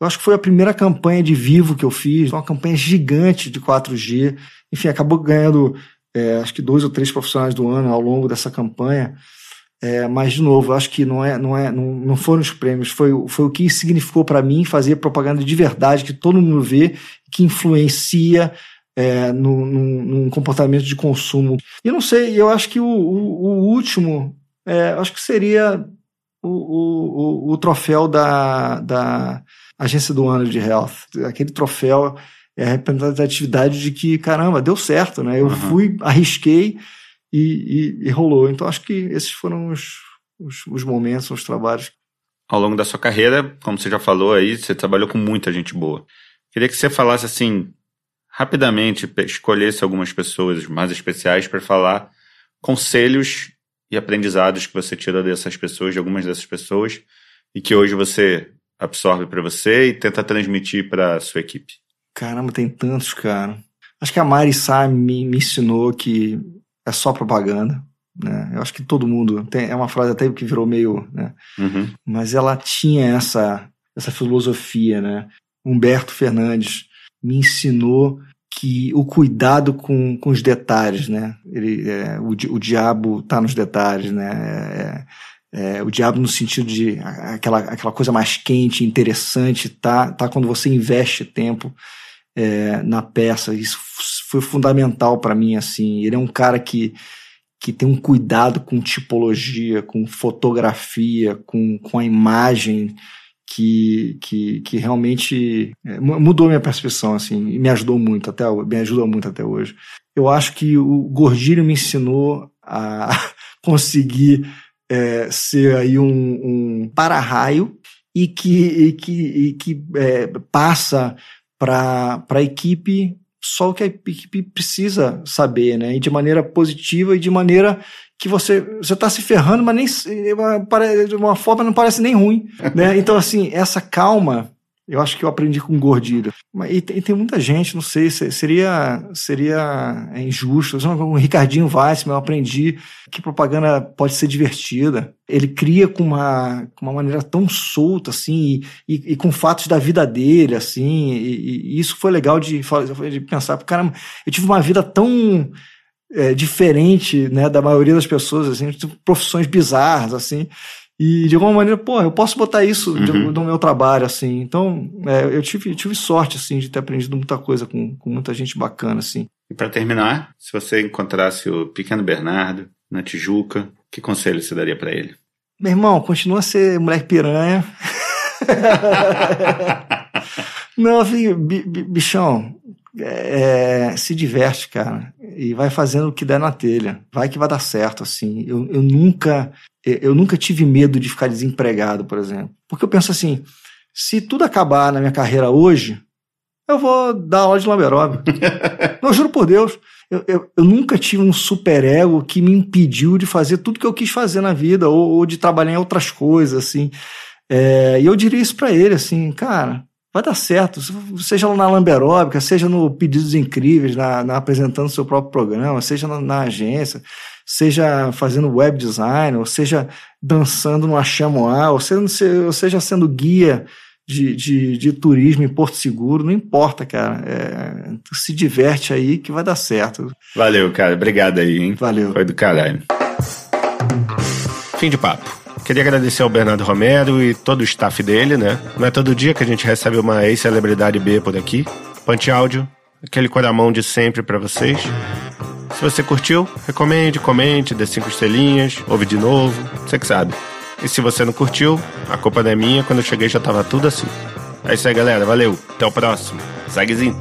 Eu acho que foi a primeira campanha de vivo que eu fiz, uma campanha gigante de 4G. Enfim, acabou ganhando, é, acho que dois ou três profissionais do ano ao longo dessa campanha. É, mas, de novo, acho que não, é, não, é, não, não foram os prêmios, foi, foi o que significou para mim fazer propaganda de verdade, que todo mundo vê, que influencia é, no, no, num comportamento de consumo. E não sei, eu acho que o, o, o último, é, acho que seria o, o, o, troféu da, da Agência do Ano de Health. Aquele troféu é a representatividade de que, caramba, deu certo, né? Eu uhum. fui, arrisquei e, e, e, rolou. Então acho que esses foram os, os, os, momentos, os trabalhos. Ao longo da sua carreira, como você já falou aí, você trabalhou com muita gente boa. Queria que você falasse assim, rapidamente, escolhesse algumas pessoas mais especiais para falar conselhos e aprendizados que você tirou dessas pessoas, de algumas dessas pessoas, e que hoje você absorve para você e tenta transmitir para a sua equipe. Caramba, tem tantos, cara. Acho que a Mari Sá me, me ensinou que é só propaganda. Né? Eu acho que todo mundo tem, é uma frase até que virou meio, né? Uhum. Mas ela tinha essa essa filosofia, né? Humberto Fernandes me ensinou que o cuidado com, com os detalhes, né? Ele, é, o, o diabo está nos detalhes, né? É, é, o diabo no sentido de aquela, aquela coisa mais quente, interessante, tá, tá quando você investe tempo é, na peça. Isso foi fundamental para mim, assim. Ele é um cara que, que tem um cuidado com tipologia, com fotografia, com, com a imagem que, que, que realmente é, mudou minha percepção, assim, e me ajudou muito até me ajuda muito até hoje. Eu acho que o Gordilho me ensinou a conseguir é, ser aí um, um para-raio e que, e que, e que é, passa para a equipe só o que a equipe precisa saber, né? E de maneira positiva e de maneira que você você está se ferrando, mas nem de uma forma não parece nem ruim, né? Então assim essa calma eu acho que eu aprendi com Gordilho. E tem, e tem muita gente, não sei, seria, seria injusto. Com o Ricardinho Weissman, eu aprendi que propaganda pode ser divertida. Ele cria com uma, com uma maneira tão solta, assim, e, e, e com fatos da vida dele, assim, e, isso foi legal de, de pensar. Caramba, eu tive uma vida tão é, diferente, né, da maioria das pessoas, assim, profissões bizarras, assim, e de alguma maneira, pô, eu posso botar isso uhum. no meu trabalho, assim. Então, é, eu tive, tive sorte, assim, de ter aprendido muita coisa com, com muita gente bacana, assim. E para terminar, se você encontrasse o pequeno Bernardo na Tijuca, que conselho você daria para ele? Meu irmão, continua a ser moleque piranha. Não, filho, bichão, é, se diverte, cara, e vai fazendo o que der na telha. Vai que vai dar certo, assim. Eu, eu nunca eu nunca tive medo de ficar desempregado, por exemplo. Porque eu penso assim, se tudo acabar na minha carreira hoje, eu vou dar aula de Lamberob. Não, juro por Deus. Eu, eu, eu, nunca tive um superego que me impediu de fazer tudo que eu quis fazer na vida, ou, ou de trabalhar em outras coisas, assim. É, e eu diria isso para ele, assim, cara, vai dar certo. Seja na Lamberóbica, seja no Pedidos Incríveis, na, na apresentando seu próprio programa, seja na, na, agência, seja fazendo web design, ou seja dançando no Achamoá, ou seja, ou seja sendo guia de, de, de, turismo em Porto Seguro, não importa, cara. É, se diverte aí que vai dar certo. Valeu, cara. Obrigado aí, hein? Valeu. Foi do caralho. Fim de papo. Queria agradecer ao Bernardo Romero e todo o staff dele, né? Não é todo dia que a gente recebe uma ex-celebridade B por aqui. Ponte áudio, aquele coramão de sempre para vocês. Se você curtiu, recomende, comente, dê cinco estrelinhas, ouve de novo, você que sabe. E se você não curtiu, a culpa não é minha, quando eu cheguei já tava tudo assim. É isso aí, galera. Valeu. Até o próximo. Segue.